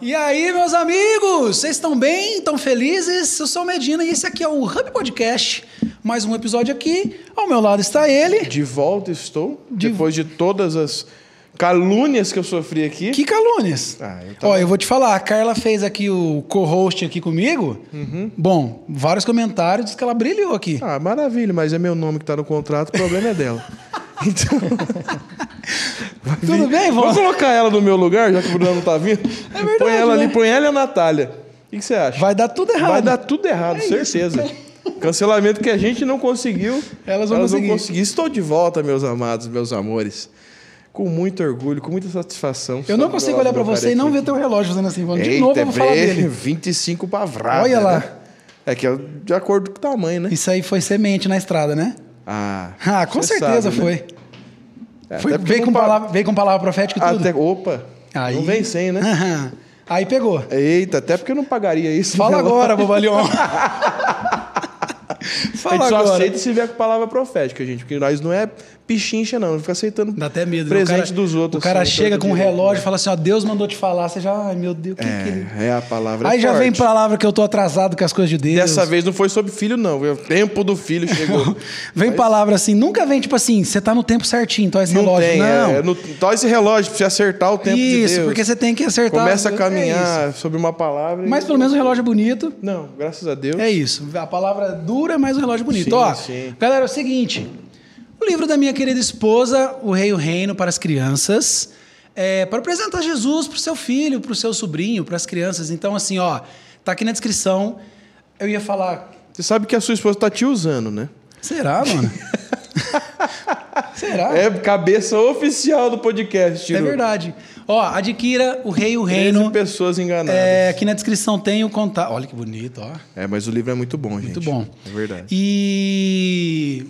E aí, meus amigos, vocês estão bem? Estão felizes? Eu sou o Medina e esse aqui é o Hub Podcast. Mais um episódio aqui. Ao meu lado está ele. De volta estou, De- depois de todas as calúnias que eu sofri aqui. Que calúnias. Ah, eu tava- Ó, eu vou te falar, a Carla fez aqui o co-host aqui comigo. Uhum. Bom, vários comentários, diz que ela brilhou aqui. Ah, maravilha, mas é meu nome que tá no contrato, o problema é dela. Então. Vai Tudo vir- bem, vó? Vamos colocar ela no meu lugar, já que o Bruno não tá vindo? É verdade, Põe ela né? ali, põe ela e a Natália. O que você acha? Vai dar tudo errado. Vai dar tudo errado, É certeza. Cancelamento que a gente não conseguiu. Elas vão conseguir. conseguir. Estou de volta, meus amados, meus amores. Com muito orgulho, com muita satisfação. Eu não consigo olhar meu você e não ver teu relógio fazendo assim. Falando, de Eita, novo eu vou falar dele. 25 pavradas. Olha lá. né? É que é de acordo com o tamanho, né? Isso aí foi semente na estrada, né? Ah, Ah, com certeza sabe, né? É, Foi- veio, com palavra, veio com palavra profética e tudo. Até, opa, Aí- não vem sem, né? Aí pegou. Eita, até porque eu não pagaria isso. Fala agora, bobalhão. A Fala gente só agora. aceita se vier com palavra profética, gente. Porque nós não é pichincha, não. Não fica aceitando Dá até medo. né? presente cara- dos outros. O cara assim, chega com um relógio e fala assim, ó, Deus mandou te falar. Você já, ai meu Deus, o que que ele... É, é a palavra Aí já forte. vem palavra que eu tô atrasado com as coisas de Deus. Dessa vez não foi sobre filho, não. O tempo do filho chegou. Vem palavra assim, nunca vem tipo assim, você tá no tempo certinho, então esse não relógio. tem, não. é, no, tó esse relógio pra você acertar o tempo de isso, Deus. porque você tem que acertar. Começa a é caminhar isso. sobre uma palavra. e- Mas pelo menos o relógio é bonito. Não, graças a Deus. É isso. A palavra dura, mas o relógio é bonito. Sim, Ó, sim. galera, é o seguinte. O livro da minha querida esposa, O Rei e o Reino para as Crianças, é para apresentar Jesus para o seu filho, para o seu sobrinho, para as crianças. Então, assim, ó, tá aqui na descrição. Eu ia falar. Você sabe que a sua esposa tá te usando, né? Será, mano? Será? É cabeça oficial do podcast, É Tiro. verdade. Ó, adquira O Rei e o 13 Reino. pessoas enganadas. É, É... aqui na descrição tem o contato. Olha que bonito, ó. mas o livro é muito bom, gente. Muito bom. É verdade. E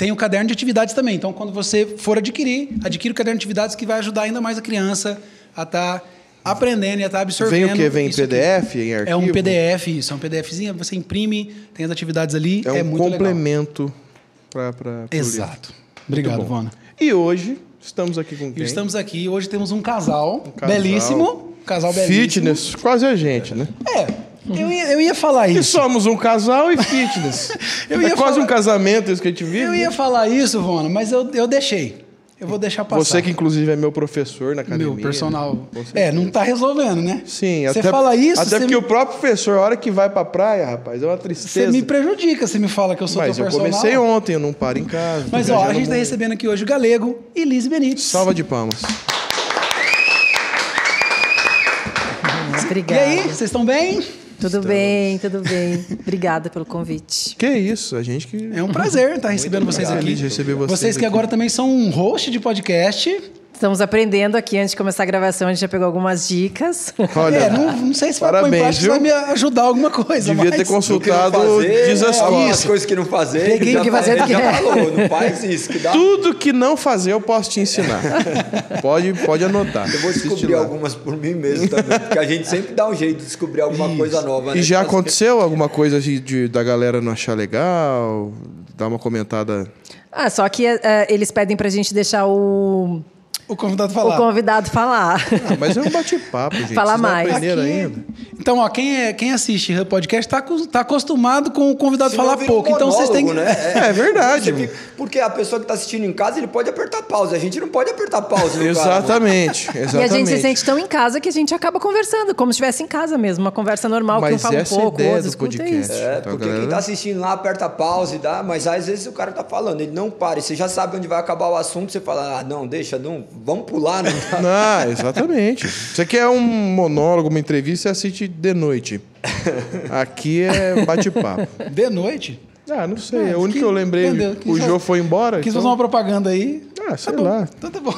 tem o caderno de atividades também. Então, quando você for adquirir, adquira o caderno de atividades que vai ajudar ainda mais a criança a estar aprendendo e a estar absorvendo. Vem o quê? Vem em. PDF, em arquivo? É um PDF, isso. É um PDFzinho. Você imprime, tem as atividades ali. É É, um muito legal. complemento para Exato. Obrigado. Vona. E hoje estamos aqui com quem? Estamos aqui. Hoje temos um casal, casal. belíssimo. Um casal belíssimo. Fitness, quase a gente, né? É. Eu ia, eu ia falar E isso. somos um casal e fitness. Eu é quase falar- um casamento isso que a gente vive. Eu ia falar isso, Vona, mas eu, eu deixei. Eu vou deixar passar. Você que inclusive é meu professor na academia. Meu personal. né? É, não tá resolvendo, né? Sim, Você até, fala isso, até você porque me- o próprio professor, a hora que vai pra praia, rapaz, é uma Você tristeza. me prejudica se me fala que eu sou Mas teu eu personal. comecei ontem, eu não paro em casa. Mas ó, a gente tá recebendo aqui hoje o Galego e Liz Benites. Salva de palmas. E Obrigada. aí, vocês estão bem? Tudo bem, tudo bem. Obrigada pelo convite. Que isso, a gente que. É um prazer estar recebendo vocês obrigado. aqui. Feliz de receber vocês Vocês que aqui. agora também são um host de podcast. Estamos aprendendo aqui antes de começar a gravação, a gente já pegou algumas dicas. Olha, é, não, não sei se vai parabéns, prática, viu? vai me ajudar alguma coisa. devia mas... ter consultado que Desastroso. algumas coisas que não fazer. Peguei o que fazer do que já é. falou, não faz isso, que dá. Tudo que não fazer eu posso te ensinar. pode, pode anotar. Eu vou Assiste descobrir lá. algumas por mim mesmo também, porque a gente sempre dá um jeito de descobrir alguma coisa nova. né? E já Mas- aconteceu alguma coisa assim de, da galera não achar legal? Dar uma comentada. Ah, só que eh, eles pedem pra gente deixar o, O convidado o falar. convidado falar. Ah, mas é um bate-papo, gente. Fala Vocês não mais. Aqui- ainda? Então, ó, quem, é, quem assiste o podcast tá, acos- tá acostumado com o convidado Senão falar vira um pouco. Então vocês têm que. né? É verdade. Você fica- Porque a pessoa que está assistindo em casa, ele pode apertar pause. A gente não pode apertar cara, Exatamente, exatamente. E a gente se sente tão em casa que a gente acaba conversando, como se estivesse em casa mesmo. Uma conversa normal, que um Mas fala um é a pouco, o outro escuta podcast. isso. É, Então, porque galera- quem tá assistindo lá aperta pause, dá, mas às vezes o cara tá falando, ele não para, e você já sabe onde vai acabar o assunto, você fala, ah, não, deixa, não, vamos pular, não dá. Não, exatamente. Você quer um monólogo, uma entrevista, você assiste de noite. Aqui é bate-papo. De noite. Ah, não sei. Ah, é o único que- que eu lembrei. entendeu? Quis O fazer- Jô foi embora. Quis então- fazer uma propaganda aí. Ah, sei Tá bom. lá. Então tá bom.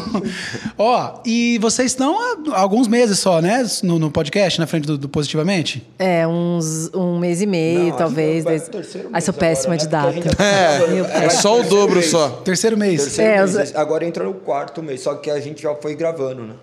Ó, e vocês estão há alguns meses só, né? No, no podcast, na frente do, do Positivamente? É, uns um mês e meio, Não, acho talvez. dois... Ai, sou agora, péssima né? de Porque a data. gente já tá É, É pro só o dobro mês. só. Terceiro mês. Terceiro É, mês, os- Agora entrou no quarto mês, só que a gente já foi gravando, né?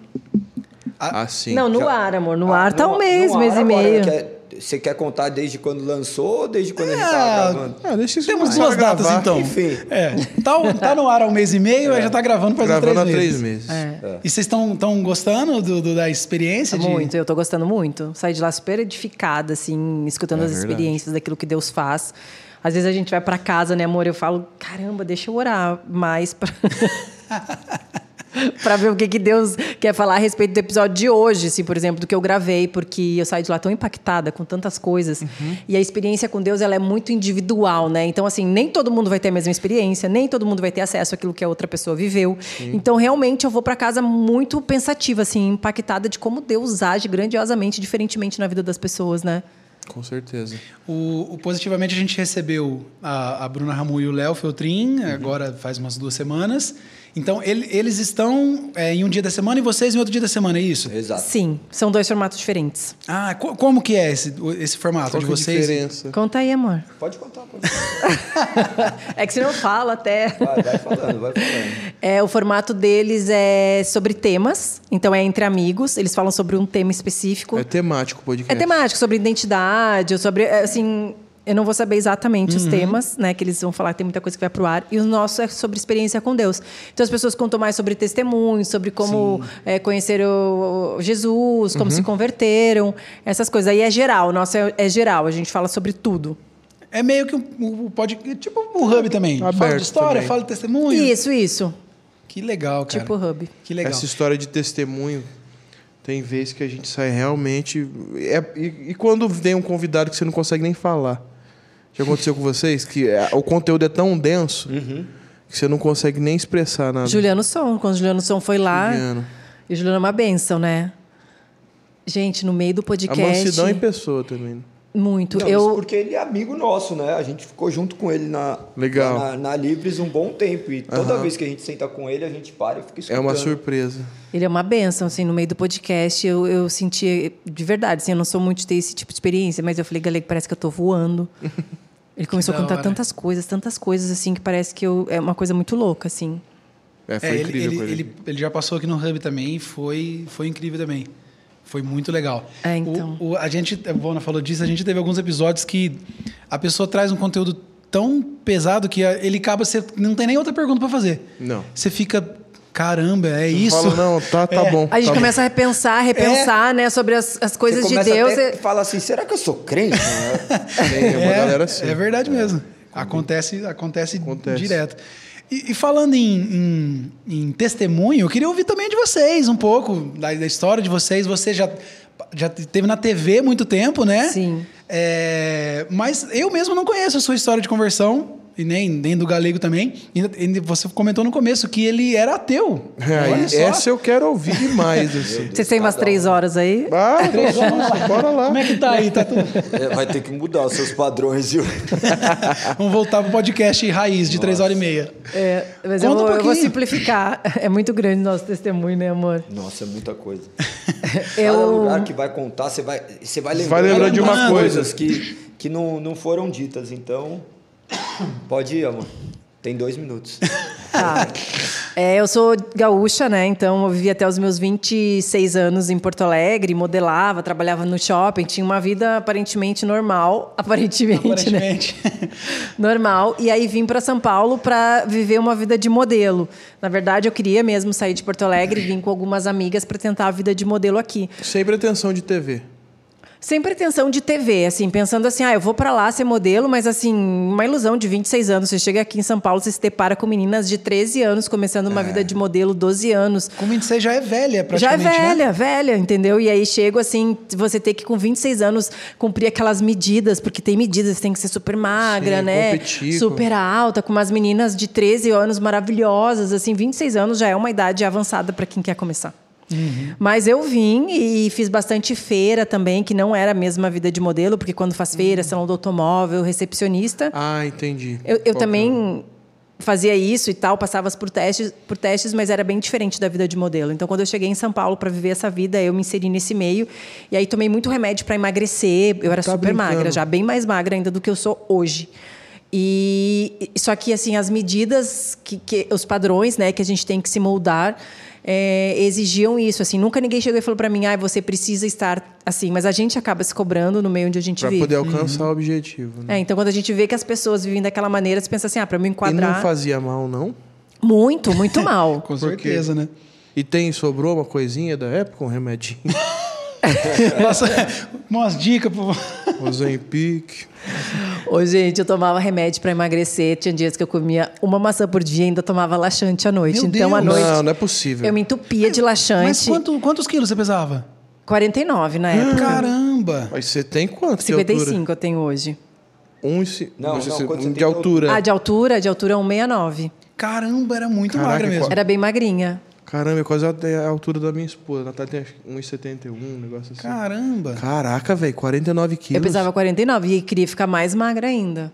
Assim. Não, no Já- ar, amor. No Ah, ar tá no- um mês, mês ar e agora, meio. é- Você quer contar desde quando lançou ou desde quando a gente É, tava gravando? Ah, deixa isso Temos duas datas, gravar. então. Enfim. É. Tá, tá no ar há um mês e meio, aí já tá gravando faz Gravando há três três meses. meses. É. E vocês estão tão gostando do, do- da experiência? de- Muito, eu tô gostando muito. Saí de lá super edificada, assim, escutando É as verdade. experiências daquilo que Deus faz. Às vezes a gente vai pra casa, né, amor? Eu falo, caramba, deixa eu orar mais pra. pra ver o que, que Deus quer falar a respeito do episódio de hoje, assim, por exemplo, do que eu gravei, porque eu saí de lá tão impactada com tantas coisas. Uhum. E a experiência com Deus, ela é muito individual, né? Então, assim, nem todo mundo vai ter a mesma experiência, nem todo mundo vai ter acesso àquilo que a outra pessoa viveu. Então, realmente, eu vou pra casa muito pensativa, assim, impactada de como Deus age grandiosamente, diferentemente na vida das pessoas, né? Com certeza. O, o Positivamente a gente recebeu a, a Bruna Ramu e o Léo Feltrin, agora faz umas duas semanas. Então, ele- eles estão é, em um dia da semana e vocês em outro dia da semana, é isso? Exato. Sim, são dois formatos diferentes. Ah, co- como que é esse, esse formato Qual de é vocês? diferença? Conta aí, amor. Pode contar, pode contar. É que você não fala até. Vai, vai falando, vai falando. É, o formato deles é sobre temas, então é entre amigos, eles falam sobre um tema específico. É temático o podcast. É temático, sobre identidade, ou sobre. é, Assim, eu não vou saber exatamente os temas, né? Que eles vão falar, tem muita coisa que vai pro ar. E o nosso é sobre experiência com Deus. Então as pessoas contam mais sobre testemunhos, sobre como é, conheceram o- Jesus, como se converteram, essas coisas. Aí é geral, o nosso é, é geral, a gente fala sobre tudo. É meio que um, um pode tipo o Hub também. fala Aberto de história, também. fala de testemunho. Isso, isso. Que legal, cara. Tipo Hub. Que legal. Essa história de testemunho, tem vezes que a gente sai realmente. é- e, e quando vem um convidado que você não consegue nem falar? Já aconteceu com vocês? Que é, o conteúdo é tão denso que você não consegue nem expressar nada. Juliano Som, quando o Juliano Som foi lá. Juliano. E o Juliano é uma benção, né? Gente, no meio do A podcast. mansidão em pessoa também. Muito. Não, eu isso porque ele é amigo nosso, né? A gente ficou junto com ele na, Legal. na, na Libres um bom tempo. E toda vez que a gente senta com ele, a gente para e fica É escutando. uma surpresa. Ele é uma benção, assim, no meio do podcast. Eu, eu senti, de verdade, assim, eu não sou muito de ter esse tipo de experiência, mas eu falei, Galego, parece que eu tô voando. Ele começou a contar hora. tantas coisas, tantas coisas, assim, que parece que eu, é uma coisa muito louca, assim. É, foi É, ele, incrível ele, ele. ele, ele já passou aqui no Hub também e foi, foi incrível também. Foi muito legal. É, então. O, o- a gente, a Bona falou disso, a gente teve alguns episódios que a pessoa traz um conteúdo tão pesado que ele acaba, você não tem nem outra pergunta para fazer. Não. Você fica, caramba, é isso? Fala, não, tá, tá É. bom. A gente tá começa a repensar, repensar, né, sobre as, as coisas de começa Deus. até e- fala assim, será que eu sou crente? né? bom. Galera assim. É verdade mesmo. Acontece, acontece, Acontece. direto. E, e falando em, em- em testemunho, eu queria ouvir também de vocês um pouco da, da história de vocês. Você já, já teve na TV muito tempo, né? Sim. É, mas eu mesmo não conheço a sua história de conversão. E nem, nem do galego também. E, e você comentou no começo que ele era ateu. É, Olha só. essa eu quero ouvir demais. Assim. Vocês têm umas três horas aí? Ah, vamos, bora lá. Como é que tá aí? Tá tudo... É, vai ter que mudar os seus padrões, viu? Vamos voltar pro podcast raiz de três horas e meia. É, mas eu Conta um vou, eu vou pouquinho. simplificar. É muito grande nosso testemunho, né, amor? Nossa, é muita coisa. Eu- Cada lugar que vai contar, você vai, você vai lembrar, Vai lembrar de uma coisas que, que não, não foram ditas. Então, pode ir, amor. Tem dois minutos. Tá. É, eu sou gaúcha, né? Então eu vivi até os meus 26 anos em Porto Alegre, modelava, trabalhava no shopping, tinha uma vida aparentemente normal, aparentemente, né? Aparentemente. Normal. E aí vim para São Paulo para viver uma vida de modelo. Na verdade, eu queria mesmo sair de Porto Alegre e vim com algumas amigas para tentar a vida de modelo aqui. Sem pretensão de TV. Sem pretensão de TV, assim, pensando assim, ah, eu vou pra lá ser modelo, mas assim, uma ilusão de 26 anos. Você chega aqui em São Paulo, você se depara com meninas de 13 anos começando uma vida de modelo, 12 anos. Com 26 já é velha, Já é praticamente. né? velha, velha, entendeu? E aí chego assim, você tem que com 26 anos cumprir aquelas medidas, porque tem medidas, você tem que ser super magra, Sim, né? competir com- Super alta, com umas meninas de 13 anos maravilhosas, assim, 26 anos já é uma idade avançada para quem quer começar. Uhum. Mas eu vim e fiz bastante feira também, que não era a mesma vida de modelo, porque quando faz feira, salão do automóvel, recepcionista, Ah, entendi. eu, eu é também fazia isso e tal, passava por testes, por testes, mas era bem diferente da vida de modelo. Então, quando eu cheguei em São Paulo para viver essa vida, eu me inseri nesse meio e aí tomei muito remédio para emagrecer. Eu era Tá super brincando. magra, já bem mais magra ainda do que eu sou hoje. E e- só que assim as medidas que, que os padrões, né, que a gente tem que se moldar é, exigiam isso. Assim, nunca ninguém chegou e falou para mim, ah, você precisa estar assim. Mas a gente acaba se cobrando no meio onde a gente Pra vive. poder alcançar o objetivo. Né? É, então, quando a gente vê que as pessoas vivem daquela maneira, você pensa assim, ah, para me E enquadrar. não fazia mal, não? Muito, muito mal. Com certeza, né? E tem, sobrou uma coisinha da época, um remedinho. Nossa, umas dicas pro. Ozempic. Ô, gente, eu tomava remédio para emagrecer. Tinha dias que eu comia uma maçã por dia e ainda tomava laxante à noite. Meu então, à Deus. noite, Não, não é possível. eu me entupia de laxante. Mas quanto- quantos quilos você pesava? 49 na época. Caramba! Mas você tem quanto de altura? 55 eu tenho hoje. Um, e Não, você- não, um de altura. Ah, de altura? De altura 169. Caramba, era muito Caraca, magra mesmo. Era bem magrinha. Caramba, é quase a a altura da minha esposa. A Natália tem acho que 1,71, um negócio assim. Caramba! Caraca, velho, 49 quilos. Eu pesava 49 e queria ficar mais magra ainda.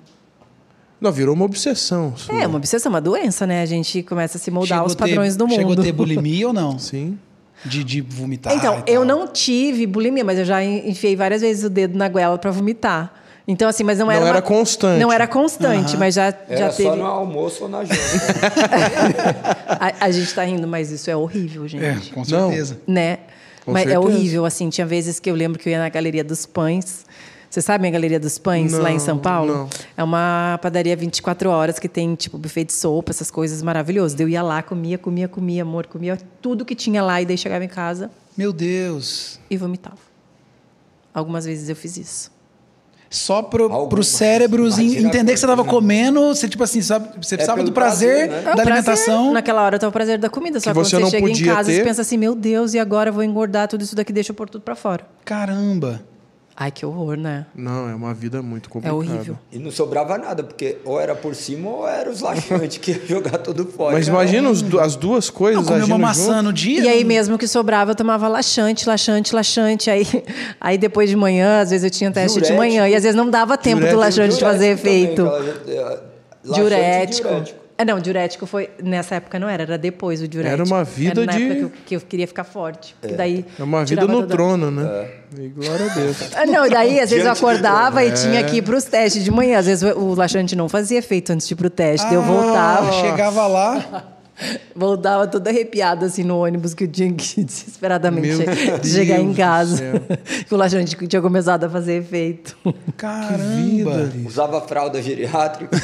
Não, virou uma obsessão. sua. É, uma obsessão, uma doença, né? A gente começa a se moldar Chegou aos a ter- padrões do mundo. Chegou a ter bulimia ou não? Sim. De, de vomitar. Então, e eu não tive bulimia, mas eu já enfiei várias vezes o dedo na goela para vomitar. Então, assim, mas não, Não era. era uma- constante. Não era constante, mas já, Era já só teve. no almoço ou na janta. A, a gente tá rindo, mas isso é horrível, gente. É, com Não. certeza. Né? Com mas é certeza. horrível, assim. Tinha vezes que eu lembro que eu ia na Galeria dos Pães. Você sabe a Galeria dos Pães, lá em São Não, Paulo? não. É uma padaria 24 horas que tem, tipo, buffet de sopa, essas coisas maravilhosas. Eu ia lá, comia, comia, comia, amor, comia tudo que tinha lá. E daí chegava em casa Meu Deus. e vomitava. Algumas vezes eu fiz isso. Só pro, pro Imagina entender que você tava né? comendo, você, tipo assim, sabe, você precisava pelo do prazer, prazer, né? É da prazer. alimentação. Naquela hora tá o prazer da comida. Só Que que quando você você não chega em casa, ter. você pensa assim, meu Deus, e agora eu vou engordar tudo isso daqui, deixa eu pôr tudo pra fora. Caramba. Ai, que horror, né? Não, é uma vida muito É complicada. horrível. E não sobrava nada, porque ou era por cima ou era os laxantes que ia jogar tudo fora. Mas imagina as duas coisas Não, uma agindo maçã junto. no dia. E aí não- mesmo que sobrava, eu tomava laxante, laxante, laxante. Aí, aí depois de manhã, às vezes eu tinha teste de manhã. E às vezes não dava tempo do laxante fazer também, efeito. aquela- é, laxante e Diurético. diurético. É, não, diurético foi. Nessa época não era, era depois o diurético. Era uma vida Era na de- época que eu, que eu queria ficar forte. porque daí É uma vida tirava no trono, né? E glória a Deus. Ah, não, e daí às vezes eu acordava É. e tinha que ir para os testes de manhã. Às vezes o o laxante não fazia efeito antes de ir pro teste. daí eu Ah, voltava, Chegava lá. voltava toda arrepiada assim no ônibus que eu tinha que desesperadamente Meu che- chegar em casa. o laxante tinha começado a fazer efeito. Caramba. Usava fralda geriátrica.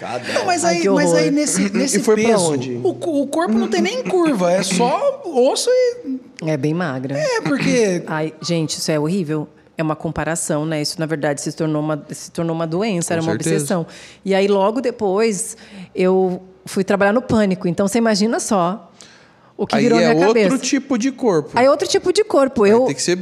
Cada Não, mas Ai, aí, mas aí nesse, nesse foi pra peso, onde? O, o corpo não tem nem curva, é só osso e. É bem magra. É, porque. Ai, gente, isso é horrível. É uma comparação, né? Isso, na verdade, se tornou uma, se tornou uma doença, era uma certeza. obsessão. E aí, logo depois, eu fui trabalhar no pânico. Então, você imagina só o que Aí virou é minha outro cabeça. tipo de corpo. Aí, outro tipo de corpo. Aí Eu, Tem que ser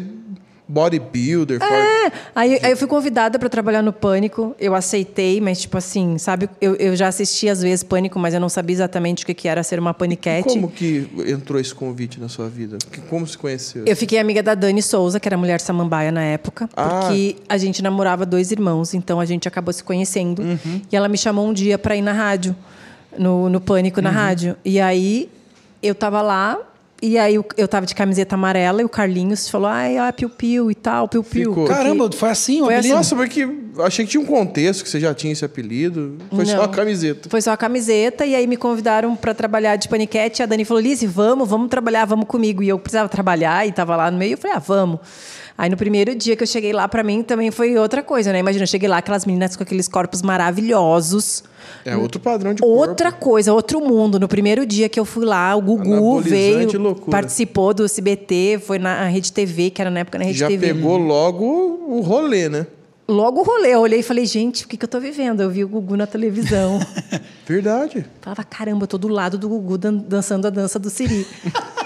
bodybuilder. É, aí, aí eu fui convidada para trabalhar no Pânico. Eu aceitei, mas tipo assim, sabe? Eu, eu já assisti às vezes Pânico, mas eu não sabia exatamente o que, que era ser uma paniquete. Como que entrou esse convite na sua vida? Como se conheceu? Eu fiquei amiga da Dani Souza, que era mulher samambaia na época, Ah. porque a gente namorava dois irmãos, então a gente acabou se conhecendo. Uhum. E ela me chamou um dia para ir na rádio, no, no Pânico Uhum. na rádio. E aí eu tava lá, e aí eu, eu tava de camiseta amarela, e o Carlinhos falou: ai, ó, piu-piu e tal, piu-piu. Caramba, foi assim o Foi apelido? Nossa, porque achei que tinha um contexto, que você já tinha esse apelido. Foi só Não. a camiseta. Foi só a camiseta e aí me convidaram para trabalhar de paniquete. A Dani falou: Lise, vamos, vamos trabalhar, vamos comigo. E eu precisava trabalhar e tava lá no meio. Eu falei: ah, vamos. Aí no primeiro dia que eu cheguei lá, para mim também foi outra coisa, né? Imagina, eu cheguei lá, aquelas meninas com aqueles corpos maravilhosos. É outro padrão de Outra corpo. coisa, outro mundo. No primeiro dia que eu fui lá, o Gugu veio, loucura. participou do SBT, foi na Rede TV, que era na época na Rede Já TV. pegou logo o rolê, né? Logo o rolê, eu olhei e falei, gente, o que, que eu tô vivendo? Eu vi o Gugu na televisão. Verdade. Falava, caramba, eu tô do lado do Gugu dan- dançando a dança do Siri.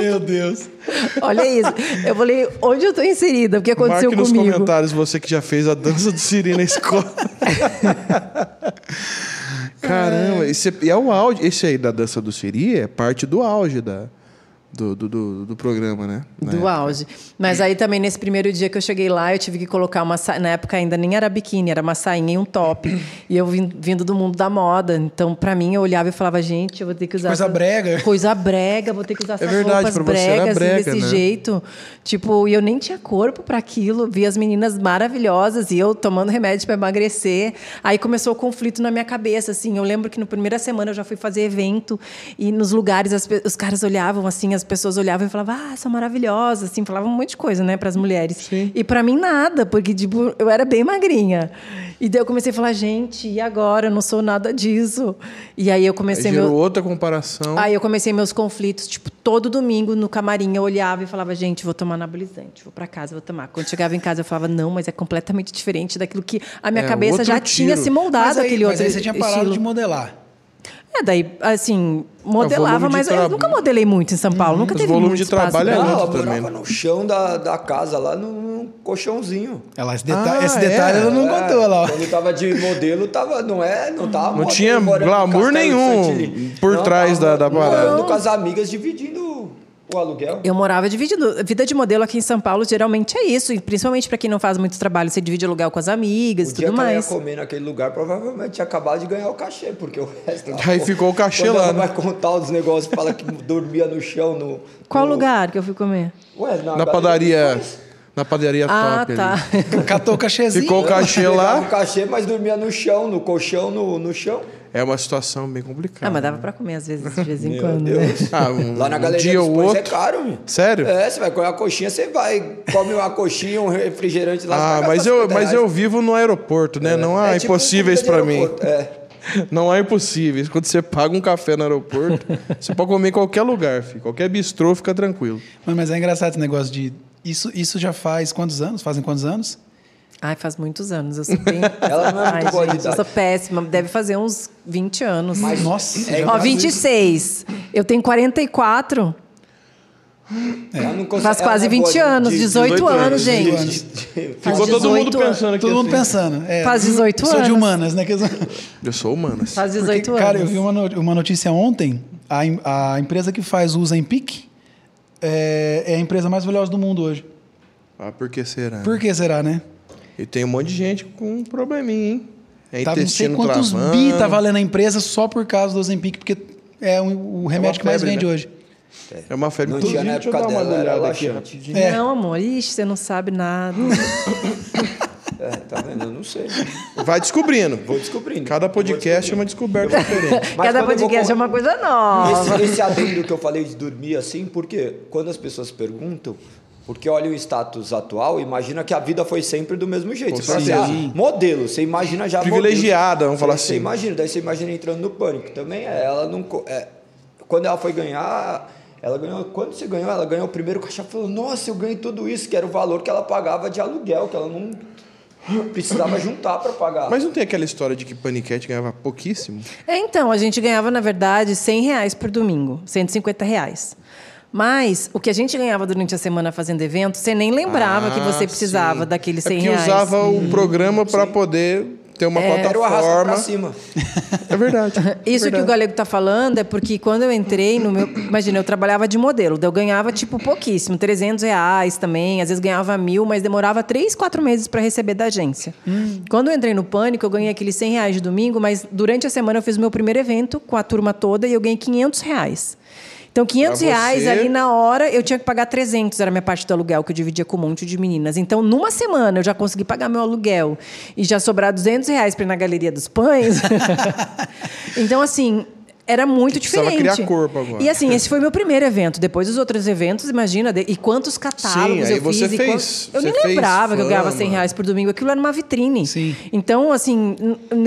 Meu Deus. Olha isso. Eu falei, onde eu tô inserida? O que aconteceu Marque nos comigo? comentários você que já fez a dança do Siri na escola. Caramba, esse é, e é o auge. Esse aí da dança do Siri é parte do auge da, do, do, do, do programa, né? Na Do época. auge. Mas aí também, nesse primeiro dia que eu cheguei lá, eu tive que colocar uma sa... Na época ainda nem era biquíni, era uma sainha e um top. e eu vim, vindo do mundo da moda. Então, pra mim, eu olhava e falava, gente, eu vou ter que usar. Coisa essa- brega. Coisa brega, vou ter que usar essas verdade, roupas pra você era bregas brega, desse né? jeito. Tipo, e eu nem tinha corpo pra aquilo. Vi as meninas maravilhosas e eu tomando remédio pra emagrecer. Aí começou o conflito na minha cabeça, assim. Eu lembro que na primeira semana eu já fui fazer evento e nos lugares as os caras olhavam assim, as pessoas olhavam e falavam, ah, são maravilhosas, assim, falavam um monte de coisa, né, para as mulheres. E para mim nada, porque tipo, eu era bem magrinha. E daí eu comecei a falar, gente, e agora? Eu não sou nada disso. E aí eu Aí comecei gerou meu outra comparação. Aí eu comecei meus conflitos, tipo, todo domingo no camarim eu olhava e falava, gente, vou tomar anabolizante, vou pra casa, vou tomar. Quando chegava em casa eu falava, não, mas é completamente diferente daquilo que a minha É, cabeça já tiro. tinha se moldado Mas aí, aquele mas outro aí você tinha parado estilo. de modelar. É, daí, assim, modelava, mas eu traba- nunca modelei muito em São Paulo, nunca Os teve volume muito de espaço trabalho é ela outro também, morava né? no chão da, da casa, lá num, colchãozinho. Ela, esse, deta- Ah, esse é? detalhe ela não É, contou lá. Quando tava de modelo, tava, não é, não tava Não modelo tinha morando glamour nenhum por Não, trás tava da- da morando parada. com as amigas dividindo o aluguel. Eu morava dividindo. Vida de modelo aqui em São Paulo geralmente é isso, e principalmente para quem não faz muito trabalho, você divide aluguel com as amigas O e dia tudo que ela ia mais. comer naquele lugar, provavelmente tinha acabado de ganhar o cachê, porque o resto... Aí ficou o cachê lá, ela né? vai contar os negócios, fala que dormia no chão, no... Qual no- lugar que eu fui comer? Ué, na, Na padaria. Na padaria Ah, top. tá. ali. Catou o cachezinho. Ficou o cachê lá. o cachê, mas dormia no chão, no colchão, no, no chão. É uma situação bem complicada. Ah, mas dava pra comer às vezes, de vez em Meu quando. Deus. né? Ah, um, Lá na um Galeria dia dos outro. é caro, meu. Sério? É, você vai comer uma coxinha, você vai, come uma coxinha, um refrigerante lá. Ah, mas eu, 50 mas eu vivo no aeroporto, né? Não há É tipo impossíveis de mim. É. Não há impossíveis. Quando você paga um café no aeroporto, você pode comer em qualquer lugar, filho. Qualquer bistrô fica tranquilo. Mas, mas é engraçado esse negócio de. Isso, isso já faz quantos anos? Fazem quantos anos? Ai, faz muitos anos. Eu sou bem. Ela não é muito Ai, boa de gente, eu sou péssima. Deve fazer uns 20 anos. Mas Nossa, é Ó, faz 26. Eu tenho 44. ela não consegue- Faz quase é boa 20 de- anos, de- 18, 18 anos, anos, gente. 18 anos. Ficou todo mundo 18 pensando aqui. Todo mundo assim. pensando. É, Faz 18 eu Sou de anos. humanas, né? Eu sou- humanas. Faz 18 Porque, Cara, eu anos. vi uma, no- uma notícia ontem. A, a empresa que faz o Zempic é, é a empresa mais valiosa do mundo hoje. Ah, por que será? Por que será, né? E tem um monte de gente com um probleminha, hein? É Tá, não sei intestino quantos travando. bi tá valendo a empresa só por causa do Zempic, porque é o, o remédio que mais febre, vende né? hoje. É uma febre. Não tinha na época dar uma dela, era olhada aqui. É. Não, amor. Ixi, você não sabe nada. É, tá vendo? Eu não sei. Vai descobrindo. Vou descobrindo. Cada podcast é uma descoberta diferente. Mas Cada vou podcast com- é uma coisa nova. Esse, esse adendo que eu falei de dormir assim, porque quando as pessoas perguntam, porque olha o status atual, imagina que a vida foi sempre do mesmo jeito. Você fala assim, ah, modelo, você imagina já Privilegiada, modelo. vamos falar Você- assim. Você imagina, daí você imagina entrando no pânico. Também é, ela não. é, quando ela foi ganhar, ela ganhou. Quando você ganhou, ela ganhou o primeiro caixa falou: Nossa, eu ganhei tudo isso, que era o valor que ela pagava de aluguel, que ela não precisava juntar para pagar. Mas não tem aquela história de que Paniquete ganhava pouquíssimo? É, então, a gente ganhava, na verdade, 100 reais por domingo, 150 reais. Mas o que a gente ganhava durante a semana fazendo evento, você nem lembrava que você Ah, precisava sim. daqueles é 100 porque reais. usava o programa para poder ter uma era o arrasta plataforma. pra cima. É verdade. Isso que o Galego está falando é porque quando eu entrei no meu. Imagina, eu trabalhava de modelo, eu ganhava tipo pouquíssimo, 300 reais também, às vezes ganhava mil, mas demorava três, quatro meses para receber da agência. Quando eu entrei no Pânico, eu ganhei aqueles 100 reais de domingo, mas durante a semana eu fiz o meu primeiro evento com a turma toda e eu ganhei 500 reais. Então, 500 Pra reais você- ali na hora, eu tinha que pagar 300, era a minha parte do aluguel, que eu dividia com um monte de meninas. Então, numa semana, eu já consegui pagar meu aluguel e já sobrar 200 reais para ir na Galeria dos Pães. então, assim, era muito diferente. criar corpo agora. E assim, esse foi meu primeiro evento. Depois dos outros eventos, imagina, e quantos catálogos Sim, eu você fiz. fez- quantos- Eu você nem lembrava que eu ganhava 100 fama. reais por domingo. Aquilo era uma vitrine. Sim. Então, assim,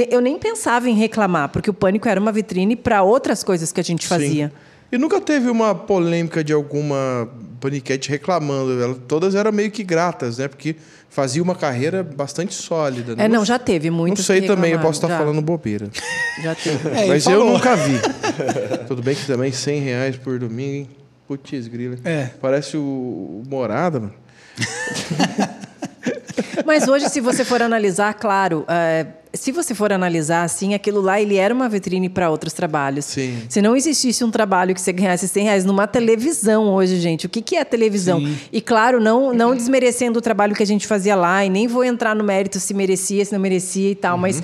eu nem pensava em reclamar, porque o Pânico era uma vitrine para outras coisas que a gente fazia. Sim. E nunca teve uma polêmica de alguma paniquete reclamando. Ela- todas eram meio que gratas, né? Porque fazia uma carreira bastante sólida. né? É, não, já teve Não muitas sei que também, eu posso estar já. falando bobeira. Já teve. É, Mas eu nunca vi. Tudo bem que também 100 reais por domingo, hein? Putz, grila. É. Parece o, o Morada, mano. Mas hoje, se você for analisar, claro, é, se você for analisar assim, aquilo lá ele era uma vitrine para outros trabalhos. Sim. Se não existisse um trabalho que você ganhasse 100 reais numa televisão hoje, gente, o que, que é televisão? Sim. E claro, não, não desmerecendo o trabalho que a gente fazia lá, e nem vou entrar no mérito se merecia, se não merecia e tal, mas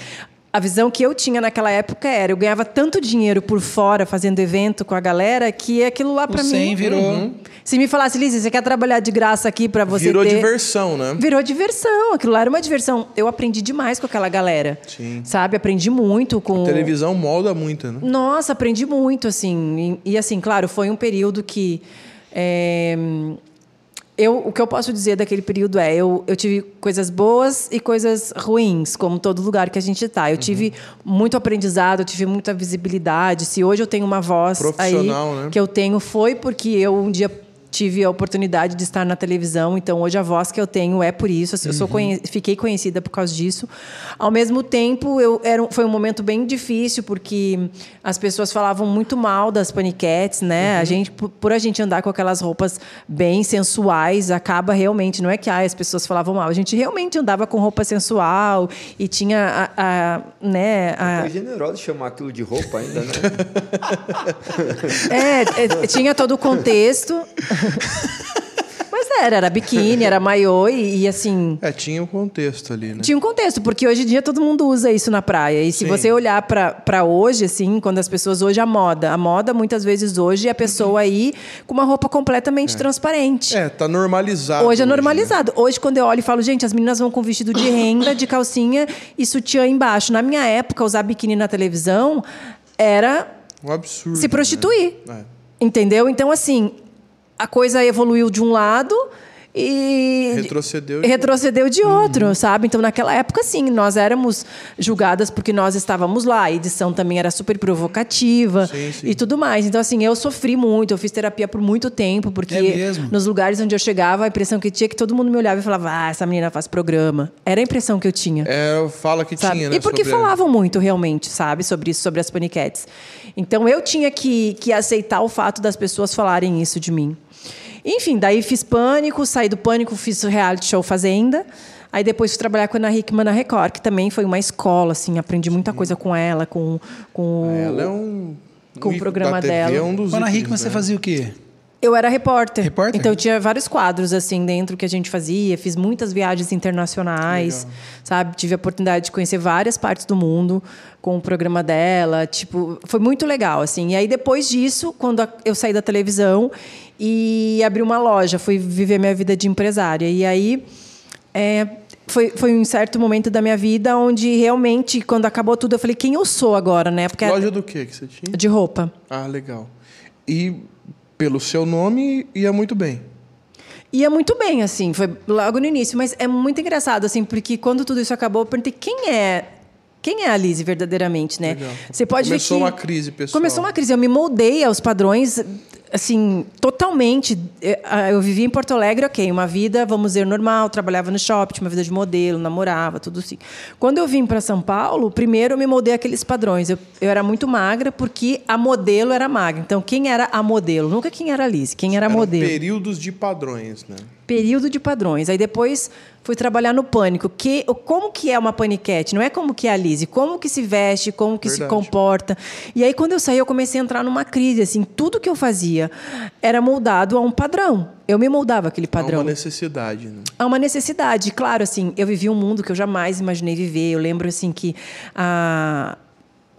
a visão que eu tinha naquela época era, eu ganhava tanto dinheiro por fora fazendo evento com a galera que aquilo lá para mim. 100 virou. Uhum. Se me falasse, Liz, você quer trabalhar de graça aqui para você Virou ter... diversão, né? Virou diversão, aquilo lá era uma diversão. Eu aprendi demais com aquela galera. Sim. Sabe? Aprendi muito com. Televisão molda muito, né? Nossa, aprendi muito, assim. E, e, assim, claro, foi um período que. é, eu, o que eu posso dizer daquele período é, eu, eu tive coisas boas e coisas ruins, como todo lugar que a gente está. Eu tive muito aprendizado, eu tive muita visibilidade. Se hoje eu tenho uma voz aí né? que eu tenho, foi porque eu um dia tive a oportunidade de estar na televisão, então hoje a voz que eu tenho é por isso. Eu sou conhe- fiquei conhecida por causa disso. Ao mesmo tempo, eu era um- foi um momento bem difícil porque as pessoas falavam muito mal das paniquetes, né? A gente por, por a gente andar com aquelas roupas bem sensuais, acaba realmente, não é que ah, as pessoas falavam mal, a gente realmente andava com roupa sensual e tinha a, a né, a, Foi generoso chamar aquilo de roupa ainda, né? É, é, tinha todo o contexto. Mas era, era biquíni, era maiô e, e, assim. É, tinha um contexto ali, né? Tinha um contexto, porque hoje em dia todo mundo usa isso na praia. E se Sim. você olhar para hoje, assim, quando as pessoas hoje, a moda. A moda, muitas vezes, hoje, é a pessoa aí com uma roupa completamente transparente. É, tá normalizado. Hoje é né? normalizado. Hoje, quando eu olho e falo, gente, as meninas vão com vestido de renda, de calcinha e sutiã embaixo. Na minha época, usar biquíni na televisão era Um absurdo. se prostituir. Né? Entendeu? Então, assim, a coisa evoluiu de um lado e. Retrocedeu de Retrocedeu de outro, sabe? Então, naquela época, sim, nós éramos julgadas porque nós estávamos lá. A edição também era super provocativa Sim, sim. e tudo mais. Então, assim, eu sofri muito, eu fiz terapia por muito tempo, porque É nos lugares onde eu chegava, a impressão que tinha é que todo mundo me olhava e falava, ah, essa menina faz programa. Era a impressão que eu tinha. É, fala que Sabe? tinha, né? E porque falavam muito, realmente, sabe, sobre isso, sobre as paniquetes. Então eu tinha que, que aceitar o fato das pessoas falarem isso de mim. Enfim, daí fiz pânico, saí do pânico, fiz o reality show Fazenda. Aí depois fui trabalhar com a Ana Hickman na Record, que também foi uma escola, assim, aprendi muita coisa com ela, com, com Ela é um. Com o programa da TV, dela. É um dos Ana Hickman, você né? fazia o quê? Eu era repórter. Repórter? Então eu tinha vários quadros assim dentro que a gente fazia, fiz muitas viagens internacionais, sabe? Tive a oportunidade de conhecer várias partes do mundo com o programa dela, tipo, foi muito legal assim. E aí depois disso, quando eu saí da televisão e abri uma loja, fui viver minha vida de empresária. E aí é, foi, foi um certo momento da minha vida onde realmente, quando acabou tudo, eu falei, quem eu sou agora, né? Porque Loja do quê que você tinha? de roupa. Ah, legal. E pelo seu nome, ia muito bem. Ia muito bem, assim, foi logo no início, mas é muito engraçado, assim, porque quando tudo isso acabou, eu perguntei quem é. Quem é a Lizzie verdadeiramente, né? Legal. Você pode Começou ver que uma crise pessoal. Começou uma crise. Eu me moldei aos padrões, assim, totalmente. Eu- ah, Eu vivia em Porto Alegre, ok, uma vida, vamos dizer, normal, trabalhava no shopping, tinha uma vida de modelo, namorava, tudo assim. Quando eu vim para São Paulo, primeiro eu me moldei aqueles padrões. Eu, eu era muito magra porque a modelo era magra. Então, quem era a modelo? Nunca quem era a Lizzie, quem era a modelo períodos de padrões, né? período de padrões. Aí depois fui trabalhar no pânico. Que, como que é uma paniquete? Não é como que é a Lise, como que se veste, como que se Verdade. comporta. E aí quando eu saí, eu comecei a entrar numa crise, assim, tudo que eu fazia era moldado a um padrão. Eu me moldava aquele Há padrão. uma necessidade, né? Há uma necessidade. Claro, assim, eu vivi um mundo que eu jamais imaginei viver. Eu lembro, assim, que há,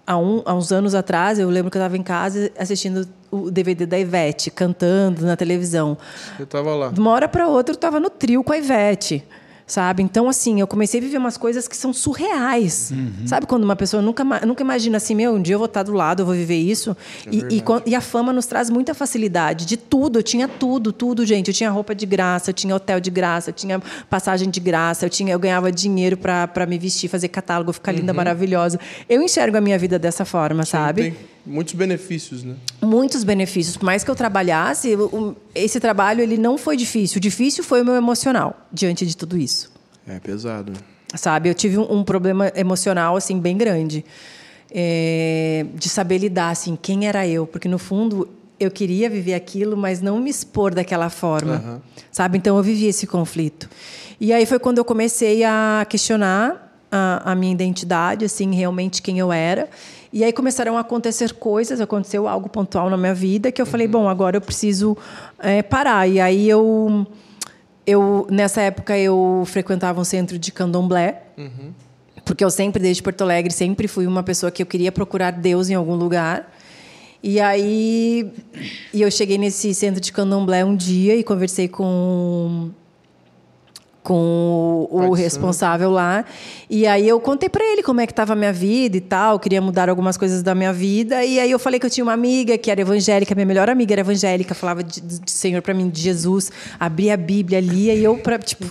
há, um- há uns anos atrás, eu lembro que eu estava em casa assistindo o DVD da Ivete, cantando na televisão. Eu tava lá. De uma hora para outra, eu estava no trio com a Ivete. Sabe? Então, assim, eu comecei a viver umas coisas que são surreais. Sabe quando uma pessoa nunca, nunca imagina assim, meu, um dia eu vou estar do lado, eu vou viver isso. e, e, quan- e a fama nos traz muita facilidade de tudo. Eu tinha tudo, tudo, gente. Eu tinha roupa de graça, eu tinha hotel de graça, eu tinha passagem de graça, eu, tinha, eu ganhava dinheiro para me vestir, fazer catálogo, ficar linda, maravilhosa. Eu enxergo a minha vida dessa forma, sabe? Tem muitos benefícios, né? muitos benefícios. Por mais que eu trabalhasse, esse trabalho ele não foi difícil. O difícil foi o meu emocional diante de tudo isso. É pesado. Sabe, eu tive um, um problema emocional assim bem grande É, de saber lidar assim quem era eu, porque no fundo eu queria viver aquilo, mas não me expor daquela forma, sabe? Então eu vivi esse conflito. E aí foi quando eu comecei a questionar a, a minha identidade, assim, realmente quem eu era. E aí começaram a acontecer coisas, aconteceu algo pontual na minha vida que eu falei, bom, agora eu preciso é, parar. E aí eu, eu, nessa época, eu frequentava um centro de candomblé. Porque eu sempre, desde Porto Alegre, sempre fui uma pessoa que eu queria procurar Deus em algum lugar. E aí, e eu cheguei nesse centro de candomblé um dia e conversei com com o de responsável lá. E aí eu contei para ele como é que estava a minha vida e tal, queria mudar algumas coisas da minha vida. E aí eu falei que eu tinha uma amiga que era evangélica, minha melhor amiga era evangélica, falava de, de Senhor para mim, de Jesus, abria a Bíblia, lia e eu para tipo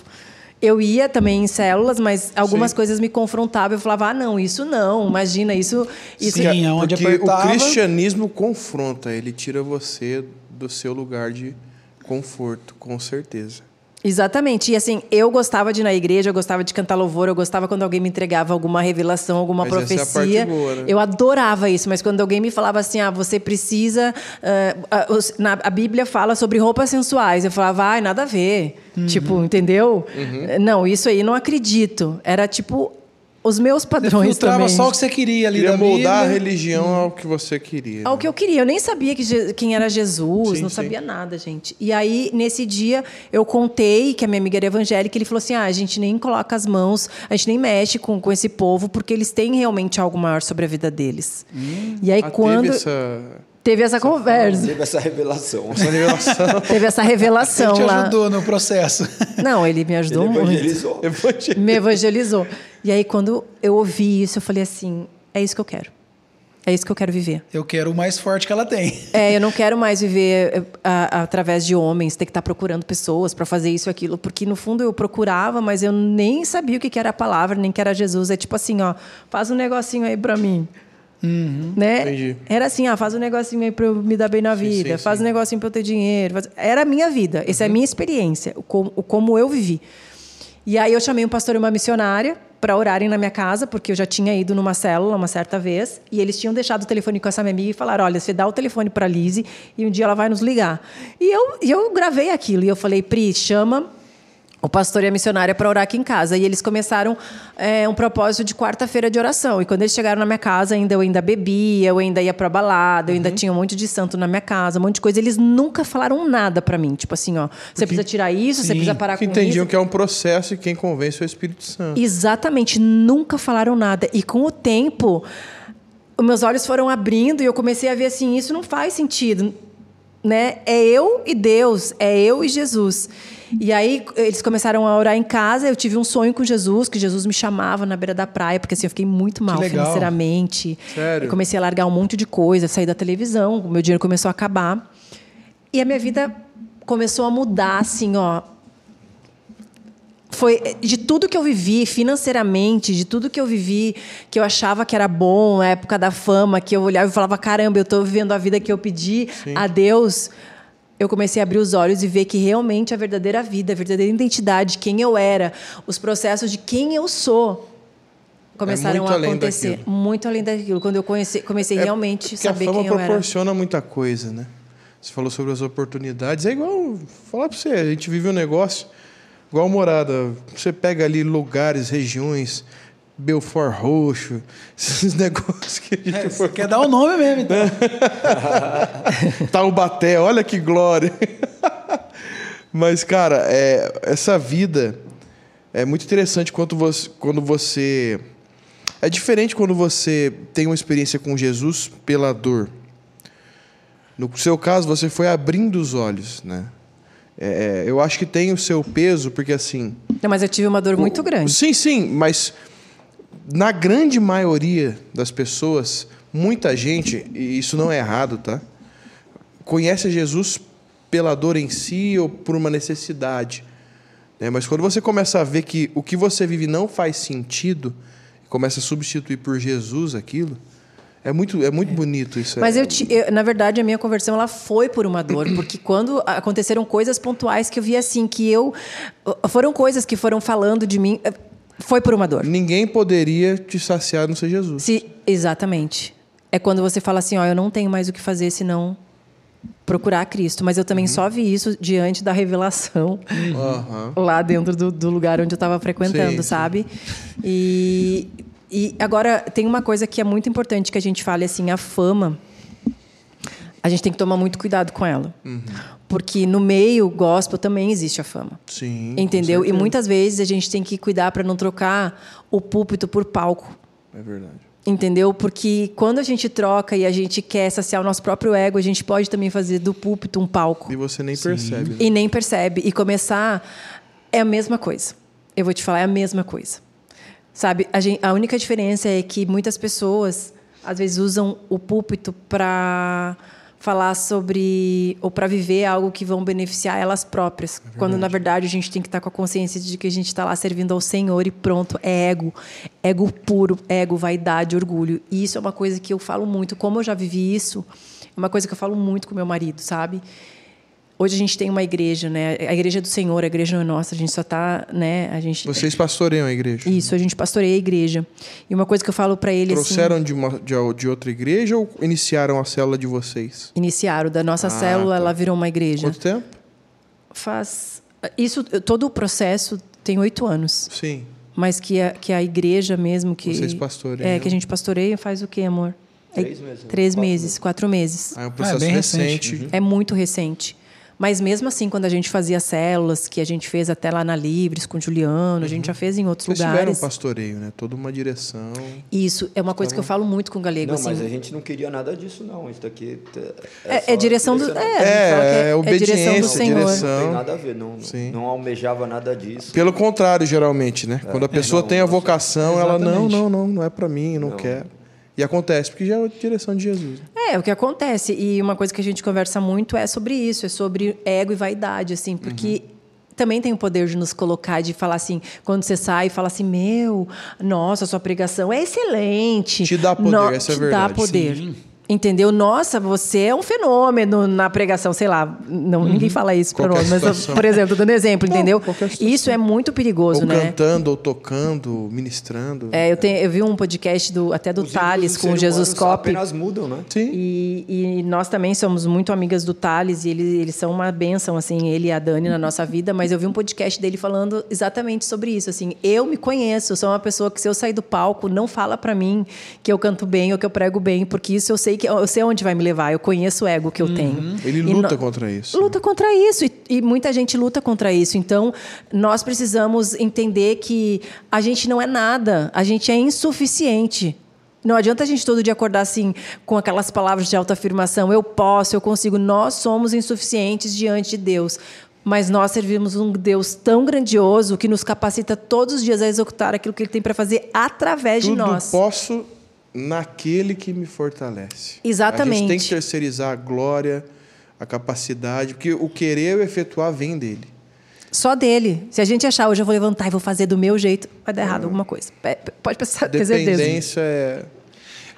eu ia também em células, mas algumas Sim. coisas me confrontavam. Eu falava, ah, não, isso não, imagina, isso. isso Sim, aonde Porque apertava- o cristianismo confronta, ele tira você do seu lugar de conforto, com certeza. Exatamente. E assim, eu gostava de ir na igreja, eu gostava de cantar louvor, eu gostava quando alguém me entregava alguma revelação, alguma Mas essa é a profecia. parte boa, né? Eu adorava isso, mas quando alguém me falava assim, ah, você precisa. ah, ah, os- na, a Bíblia fala sobre roupas sensuais. Eu falava, ai, nada a ver. Uhum. Tipo, entendeu? Não, isso aí não acredito. Era tipo os meus padrões filtrava também. só o que você queria ali Queria da moldar a Bíblia. religião ao que você queria. Ao né? que eu queria. Eu nem sabia que quem era Jesus, Sim, não sim. sabia nada, gente. E aí, nesse dia, eu contei que a minha amiga era evangélica, e ele falou assim: ah, a gente nem coloca as mãos, a gente nem mexe com, com esse povo, porque eles têm realmente algo maior sobre a vida deles. E aí, Ah, quando. Teve essa, Teve essa conversa, Teve essa revelação. essa revelação. teve essa Ele revelação te lá. ajudou no processo. Não, ele me ajudou Ele muito. evangelizou. Me evangelizou. E aí, quando eu ouvi isso, eu falei assim: é isso que eu quero. É isso que eu quero viver. Eu quero o mais forte que ela tem. É, eu não quero mais viver eh, a- a- através de homens, ter que estar procurando pessoas para fazer isso e aquilo, porque no fundo eu procurava, mas eu nem sabia o que que era a palavra, nem que era Jesus. É tipo assim, ó, faz um negocinho aí para mim. Né? Entendi. Era assim, ah, faz um negocinho aí para eu me dar bem na vida, sim, faz sim. um negocinho para eu ter dinheiro. faz- Era a minha vida, essa é a minha experiência, o como, o como eu vivi. E aí eu chamei um pastor e uma missionária para orarem na minha casa, porque eu já tinha ido numa célula uma certa vez, e eles tinham deixado o telefone com essa minha amiga e falaram: "Olha, você dá o telefone para Lise e um dia ela vai nos ligar". E eu, e eu gravei aquilo e eu falei: "Pri, chama o pastor e a missionária para orar aqui em casa. E eles começaram é, um propósito de quarta-feira de oração. E quando eles chegaram na minha casa, ainda eu ainda bebia, eu ainda ia para balada, eu ainda Uhum. tinha um monte de santo na minha casa, um monte de coisa. Eles nunca falaram nada para mim. Tipo assim, ó, você precisa tirar isso, você precisa parar com entendiam isso. que é um processo e quem convence é o Espírito Santo. Exatamente, nunca falaram nada. E com o tempo, os meus olhos foram abrindo e eu comecei a ver assim, isso não faz sentido, né? É eu e Deus, é eu e Jesus. E aí eles começaram a orar em casa, eu tive um sonho com Jesus, que Jesus me chamava na beira da praia, porque assim eu fiquei muito mal financeiramente. Sério? Eu comecei a largar um monte de coisa, sair da televisão, o meu dinheiro começou a acabar. E a minha vida começou a mudar assim, ó, foi de tudo que eu vivi financeiramente, de tudo que eu vivi, que eu achava que era bom, época da fama, que eu olhava e falava, caramba, eu estou vivendo a vida que eu pedi a Deus. Eu comecei a abrir os olhos e ver que realmente a verdadeira vida, a verdadeira identidade, quem eu era, os processos de quem eu sou começaram muito a além acontecer. daquilo. Muito além daquilo. Quando eu conheci, comecei realmente a saber a fama quem eu era. proporciona muita coisa, né? Você falou sobre as oportunidades. É igual, falar pra você, a gente vive um negócio igual morada. Você pega ali lugares, regiões, Belfort Roxo, esses negócios que a gente É, foi você quer dar o nome mesmo, então. Taubaté, olha que glória. Mas, cara, é, essa vida é muito interessante quando você, quando você. É diferente quando você tem uma experiência com Jesus pela dor. No seu caso, você foi abrindo os olhos, né? É, eu acho que tem o seu peso, porque assim. Não, mas eu tive uma dor muito grande. Sim, sim, mas na grande maioria das pessoas, muita gente, e isso não é errado, tá? Conhece Jesus pela dor em si ou por uma necessidade. né? Mas quando você começa a ver que o que você vive não faz sentido, começa a substituir por Jesus aquilo, é muito, é muito bonito isso. Mas é, eu, ti- eu- na verdade, a minha conversão ela foi por uma dor, porque quando aconteceram coisas pontuais que eu vi assim, que eu. Foram coisas que foram falando de mim, foi por uma dor. Ninguém poderia te saciar no ser Jesus. Se, exatamente. É quando você fala assim, ó, eu não tenho mais o que fazer senão procurar Cristo. Mas eu também só vi isso diante da revelação Aham. lá dentro do, do lugar onde eu estava frequentando, Sim, sim. sabe? E, e agora tem uma coisa que é muito importante que a gente fale assim, a fama. A gente tem que tomar muito cuidado com ela. Uhum. Porque no meio gospel também existe a fama. Sim. Entendeu? E muitas vezes a gente tem que cuidar para não trocar o púlpito por palco. É verdade. Entendeu? Porque quando a gente troca e a gente quer saciar o nosso próprio ego, a gente pode também fazer do púlpito um palco. E você nem percebe. né? E nem percebe. E começar é a mesma coisa. Eu vou te falar, é a mesma coisa. Sabe? A, gen- a única diferença é que muitas pessoas, às vezes, usam o púlpito para falar sobre. ou para viver algo que vão beneficiar elas próprias. quando, na verdade, a gente tem que estar com a consciência de que a gente está lá servindo ao Senhor e pronto. É ego. Ego puro, ego, vaidade, orgulho. E isso é uma coisa que eu falo muito. Como eu já vivi isso, é uma coisa que eu falo muito com meu marido, sabe? Hoje a gente tem uma igreja, né? A igreja é do Senhor, a igreja não é nossa. A gente só está, né? A gente Vocês pastoreiam a igreja? isso, a gente pastoreia a igreja. E uma coisa que eu falo para ele assim, Trouxeram de, uma, de, de outra igreja ou iniciaram a célula de vocês? iniciaram da nossa Ah, célula, tá. ela virou uma igreja. Quanto tempo? Faz isso, todo o processo tem oito anos, Sim. mas que a, que a igreja mesmo que Vocês pastoreiam. é que a gente pastoreia faz o quê, amor? É Três meses, né? Três Quatro meses, quatro meses. Ah, é um processo bem recente. recente. É muito recente. Mas mesmo assim, quando a gente fazia células, que a gente fez até lá na Livres com o Juliano, a gente já fez em outros Vocês tiveram um lugares. pastoreio, né? Toda uma direção. Isso é uma coisa que eu falo muito com o Galego. Não, assim, mas a gente não queria nada disso, não. Isso daqui é, só é direção do. É, É, é, é direção do obediência, Senhor. direção. Não tem nada a ver, não, Sim. não almejava nada disso. Pelo contrário, geralmente, né? Quando a pessoa não, tem a vocação, ela não, não, não, não é pra mim, não, Não. quero. E acontece, porque já é a direção de Jesus. É, o que acontece. E uma coisa que a gente conversa muito é sobre isso, é sobre ego e vaidade, assim, porque. Também tem o poder de nos colocar, de falar assim, quando você sai, fala assim, meu, nossa, sua pregação é excelente. Te dá poder, essa é te verdade, dá poder. Entendeu? Nossa, você é um fenômeno na pregação, sei lá. Não, Ninguém fala isso para nós, mas, por exemplo, dando exemplo, entendeu? qualquer situação. Isso é muito perigoso, ou né? cantando, ou tocando, ministrando. É, eu, tenho, eu vi um podcast do, até do Os Thales do com o Jesus Cop. apenas mudam, né? Sim. E, e nós também somos muito amigas do Thales e eles, eles são uma benção, assim, ele e a Dani na nossa vida, mas eu vi um podcast dele falando exatamente sobre isso, assim, eu me conheço, eu sou uma pessoa que se eu sair do palco, não fala pra mim que eu canto bem ou que eu prego bem, porque isso eu sei que eu sei onde vai me levar, eu conheço o ego que eu tenho. Ele E luta no- contra isso. Luta contra isso e, e muita gente luta contra isso. Então, nós precisamos entender que a gente não é nada, a gente é insuficiente. Não adianta a gente todo dia acordar assim com aquelas palavras de autoafirmação, eu posso, eu consigo. Nós somos insuficientes diante de Deus. Mas nós servimos um Deus tão grandioso que nos capacita todos os dias a executar aquilo que Ele tem para fazer através Tudo de nós. posso naquele que me fortalece. A Exatamente. gente tem que terceirizar a glória, a capacidade, porque o querer e o efetuar vem dele. Só dele. Se a gente achar hoje eu vou levantar e vou fazer do meu jeito, vai dar errado alguma coisa. É, Pode pensar, ter certeza. Dependência é.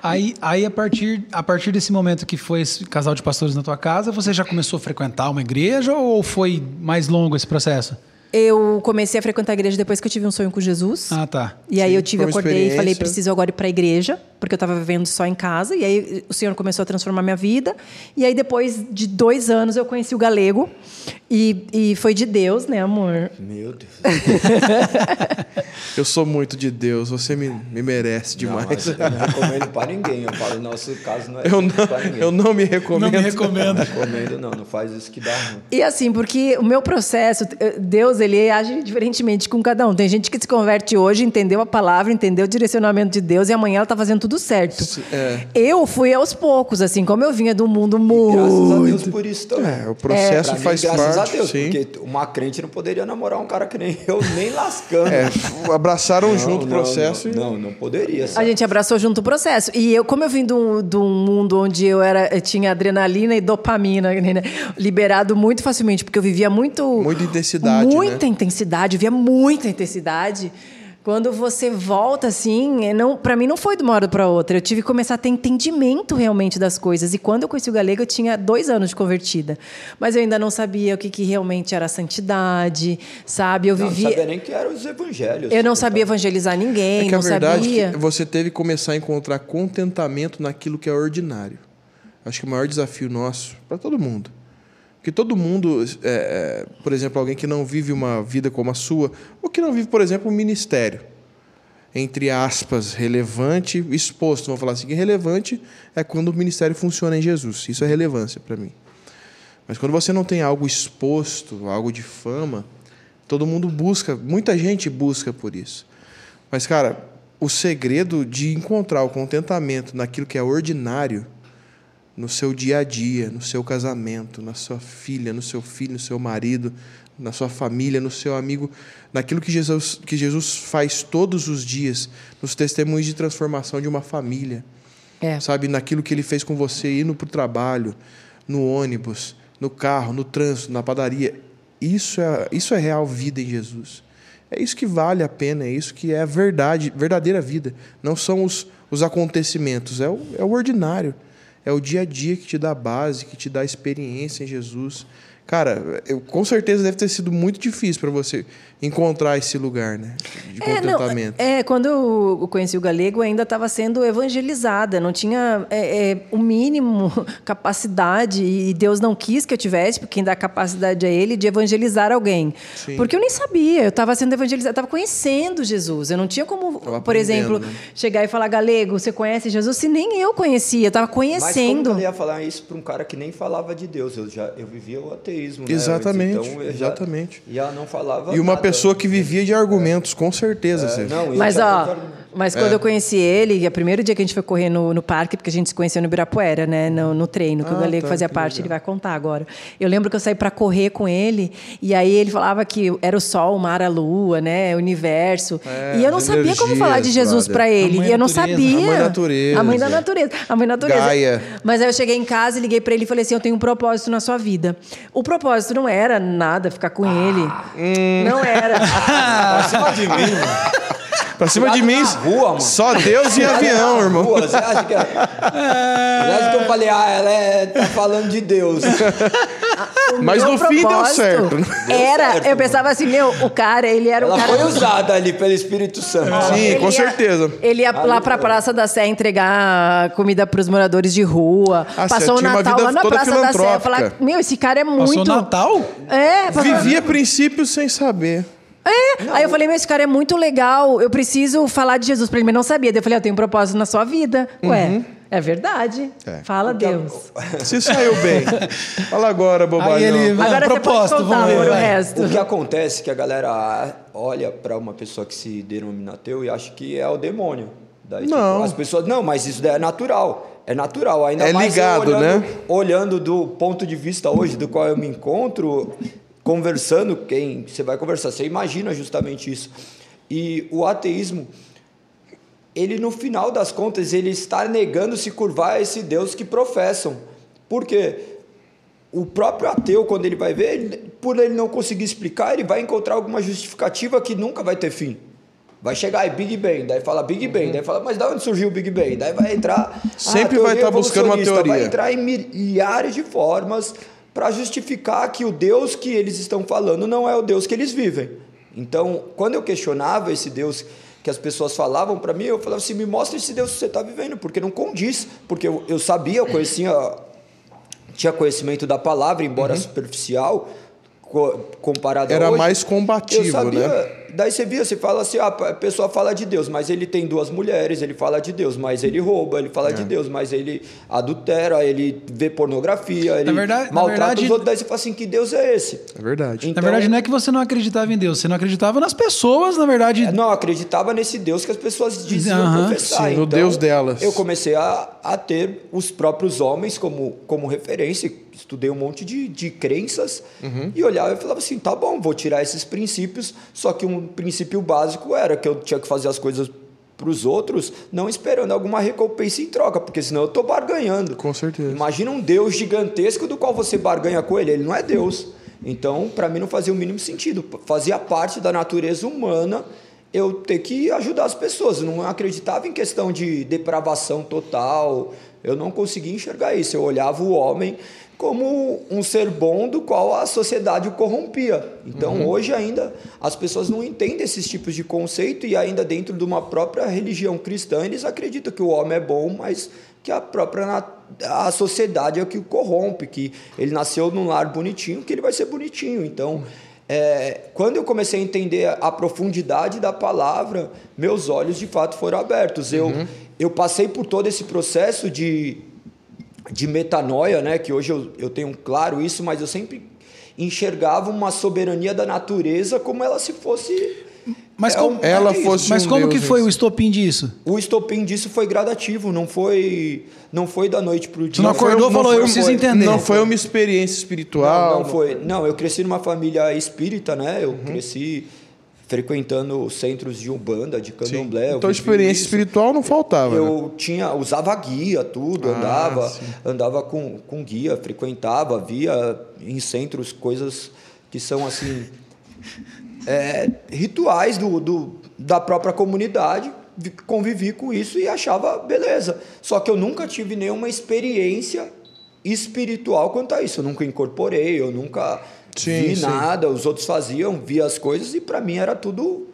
Aí, aí a, partir, a partir desse momento que foi esse casal de pastores na tua casa, você já começou a frequentar uma igreja ou foi mais longo esse processo? Eu comecei a frequentar a igreja depois que eu tive um sonho com Jesus. Ah, tá. E aí Sim, eu tive, acordei e falei, preciso agora ir para a igreja, porque eu estava vivendo só em casa. E aí o Senhor começou a transformar minha vida. E aí depois de dois anos eu conheci o Galego. E, e foi de Deus, né, amor? Meu Deus. Eu sou muito de Deus, você me, me merece Não, demais. mas eu não recomendo pra ninguém. Eu falo, nosso caso não é eu, pra não, ninguém. eu não me recomendo. Não me recomendo. Não recomendo, não. Não faz isso que dá ruim. E assim, porque o meu processo, eh, Deus, ele age diferentemente com cada um. Tem gente que se converte hoje, entendeu a palavra, entendeu o direcionamento de Deus e amanhã ela tá fazendo tudo certo. É. Eu fui aos poucos, assim, como eu vinha do mundo Graças a muito. Deus por isso também. É, o processo mim, faz graças parte. a Deus, sim. porque uma crente não poderia namorar um cara que nem eu, nem lascando. É, abraçaram Não, junto o não, processo Não, não, não poderia. A sabe? gente abraçou junto o processo. E eu, como eu vim de um, de um mundo onde eu era, eu tinha adrenalina e dopamina né, liberado muito facilmente, porque eu vivia muito. Muita intensidade, Muita né? intensidade, eu vivia muita intensidade. Quando você volta assim, é, não, para mim não foi de uma hora para outra. Eu tive que começar a ter entendimento realmente das coisas. E quando eu conheci o Galego, eu tinha dois anos de convertida. Mas eu ainda não sabia o que, que realmente era santidade, sabe? Eu Não, não vivia. sabia nem que eram os evangelhos. eu não sabia evangelizar ninguém, É que a não verdade sabia. é que você teve que começar a encontrar contentamento naquilo que é ordinário. acho que o maior desafio nosso, para todo mundo, porque todo mundo, é, é, por exemplo, alguém que não vive uma vida como a sua, ou que não vive, por exemplo, um ministério, entre aspas, relevante, exposto, vamos falar assim, relevante é quando o ministério funciona em Jesus. Isso é relevância para mim. Mas quando você não tem algo exposto, algo de fama, todo mundo busca, muita gente busca por isso. Mas, cara, o segredo de encontrar o contentamento naquilo que é ordinário, no seu dia a dia, no seu casamento, na sua filha, no seu filho, no seu marido, na sua família, no seu amigo, naquilo que Jesus, que Jesus faz todos os dias, nos testemunhos de transformação de uma família. É. Sabe, naquilo que ele fez com você indo para o trabalho, no ônibus, no carro, no trânsito, na padaria. Isso é, isso é real vida em Jesus. É isso que vale a pena, é isso que é a verdade, verdadeira vida. Não são os, os acontecimentos, é o, é o ordinário. É o dia a dia que te dá base, que te dá experiência em Jesus. Cara, eu, com certeza deve ter sido muito difícil para você encontrar esse lugar, né? De É, não, contentamento. é, quando eu conheci o Galego, ainda estava sendo evangelizada, não tinha é, é, o mínimo capacidade, e Deus não quis que eu tivesse, porque quem dá capacidade a Ele de evangelizar alguém. Sim. Porque eu nem sabia, eu estava sendo evangelizada, estava conhecendo Jesus. Eu não tinha como, Tava por exemplo, né? chegar e falar, Galego, você conhece Jesus? Se nem eu conhecia, eu estava Mas como conhecendo. eu ia falar isso para um cara que nem falava de Deus? Eu já eu vivia o ateísmo, né? Exatamente, Então, eu já- exatamente. E ela não falava E uma nada. Pessoa que vivia de argumentos, com certeza. Sérgio. Não, Mas, tinha ó, mas quando eu conheci ele, o primeiro dia que a gente foi correr no, no parque, porque a gente se conheceu no Ibirapuera, né? No, no treino, que o Ah, Galego tá, fazia parte, legal. ele vai contar agora. Eu lembro que eu saí para correr com ele, e aí ele falava que era o sol, o mar, a lua, né? O universo. É, e eu não sabia como energias, falar de Jesus para ele. E eu não natureza. sabia. A mãe natureza. A mãe da natureza. A mãe natureza. Gaia. Mas aí eu cheguei em casa e liguei para ele e falei assim: eu tenho um propósito na sua vida. O propósito não era nada ficar com ele. Hum. Não era. Pra cima de mim, mano. Pra cima de mim, rua, mano. só Deus e avião, irmão. rua, Você acha que é... Você acha que eu falei, ah, ela é... tá falando de Deus. O Mas no fim deu certo. Era, certo, eu pensava assim, meu, o cara, ele era Ela o cara. foi usada ali pelo Espírito Santo. Sim, Ele com ia- certeza. Ele ia lá pra Praça da Sé entregar comida pros moradores de rua. Ah, passou o Natal lá na Praça da Sé. Falar, meu, esse cara é muito. Passou Natal? É, passou- Vivia princípios sem saber. É. Aí eu falei, meu, esse cara é muito legal, eu preciso falar de Jesus pra ele, mas não sabia. Daí eu falei, eu tenho um propósito na sua vida. Ué, é verdade. É. Fala, Deus. Se saiu bem. Fala agora. Aí ele. Agora propósito, vamos ver. o resto. O que acontece é que a galera olha pra uma pessoa que se denomina ateu e acha que é o demônio. Daí, tipo, Não. as pessoas, não, mas isso daí é natural. É natural, ainda É mais ligado, olhando, né? olhando do ponto de vista hoje do qual eu me encontro, conversando, quem você vai conversar, você imagina justamente isso. E o ateísmo, ele no final das contas, ele está negando se curvar a esse Deus que professam. Por quê? O próprio ateu, quando ele vai ver, ele- por ele não conseguir explicar, ele vai encontrar alguma justificativa que nunca vai ter fim. Vai chegar aí Big Bang, daí fala Big Bang, daí fala, mas da onde surgiu o Big Bang? Daí vai entrar. Sempre vai teoria estar buscando uma evolucionista, Vai teoria. entrar em milhares de formas para justificar que o Deus que eles estão falando não é o Deus que eles vivem. Então, quando eu questionava esse Deus que as pessoas falavam para mim, eu falava assim: me mostra esse Deus que você está vivendo, porque não condiz. Porque eu, eu sabia, eu conhecia tinha conhecimento da palavra, embora superficial, co- comparado a Era hoje. mais combativo, eu sabia, né? Daí você via, você fala assim, ah, a pessoa fala de Deus, mas ele tem duas mulheres, ele fala de Deus, mas ele rouba, ele fala de É. Deus, mas ele adultera, ele vê pornografia, ele verdade- na maltrata verdade- os outros. Daí você fala assim, que Deus é esse? É verdade. Na Então- verdade, não é que você não acreditava em Deus, você não acreditava nas pessoas, na verdade. É, Não, acreditava nesse Deus que as pessoas diziam Aham, professar. sim, no Deus delas. Eu comecei a, a ter os próprios homens como, como referência. Estudei um monte de, de crenças Uhum. e olhava e falava assim: tá bom, vou tirar esses princípios. Só que um princípio básico era que eu tinha que fazer as coisas para os outros, não esperando alguma recompensa em troca, porque senão eu estou barganhando. Com certeza. Imagina um Deus gigantesco do qual você barganha com ele. Ele não é Deus. Então, para mim, não fazia o mínimo sentido. Fazia parte da natureza humana eu ter que ajudar as pessoas. Eu não acreditava em questão de depravação total. Eu não conseguia enxergar isso. Eu olhava o homem como um ser bom do qual a sociedade o corrompia. Então, hoje ainda as pessoas não entendem esses tipos de conceito e ainda dentro de uma própria religião cristã, eles acreditam que o homem é bom, mas que a própria a sociedade é o que o corrompe, que ele nasceu num lar bonitinho, que ele vai ser bonitinho. Então, é, quando eu comecei a entender a profundidade da palavra, meus olhos de fato foram abertos. Eu, eu passei por todo esse processo de, de metanoia, né? que hoje eu, eu tenho claro isso, mas eu sempre enxergava uma soberania da natureza como ela se fosse. Mas é como- um- Ela é isso. fosse Mas um como Deus, que foi isso. o estopim disso? O estopim disso foi gradativo, não foi, não foi da noite para o dia. não foi- acordou e falou, eu preciso entender. Não foi uma experiência espiritual. Não, não foi. Não, eu cresci numa família espírita, né? Uhum. Eu cresci frequentando centros de umbanda, de candomblé. Então, experiência isso. espiritual não faltava. né? Eu tinha, usava guia, tudo, Ah, andava, sim. andava com, com guia, frequentava, via em centros coisas que são assim é, rituais do, do, da própria comunidade. Vi- Convivi com isso e achava beleza. Só que eu nunca tive nenhuma experiência espiritual quanto a isso. Eu nunca incorporei, eu nunca Sim, vi sim. nada. Os outros faziam, via as coisas e para mim era tudo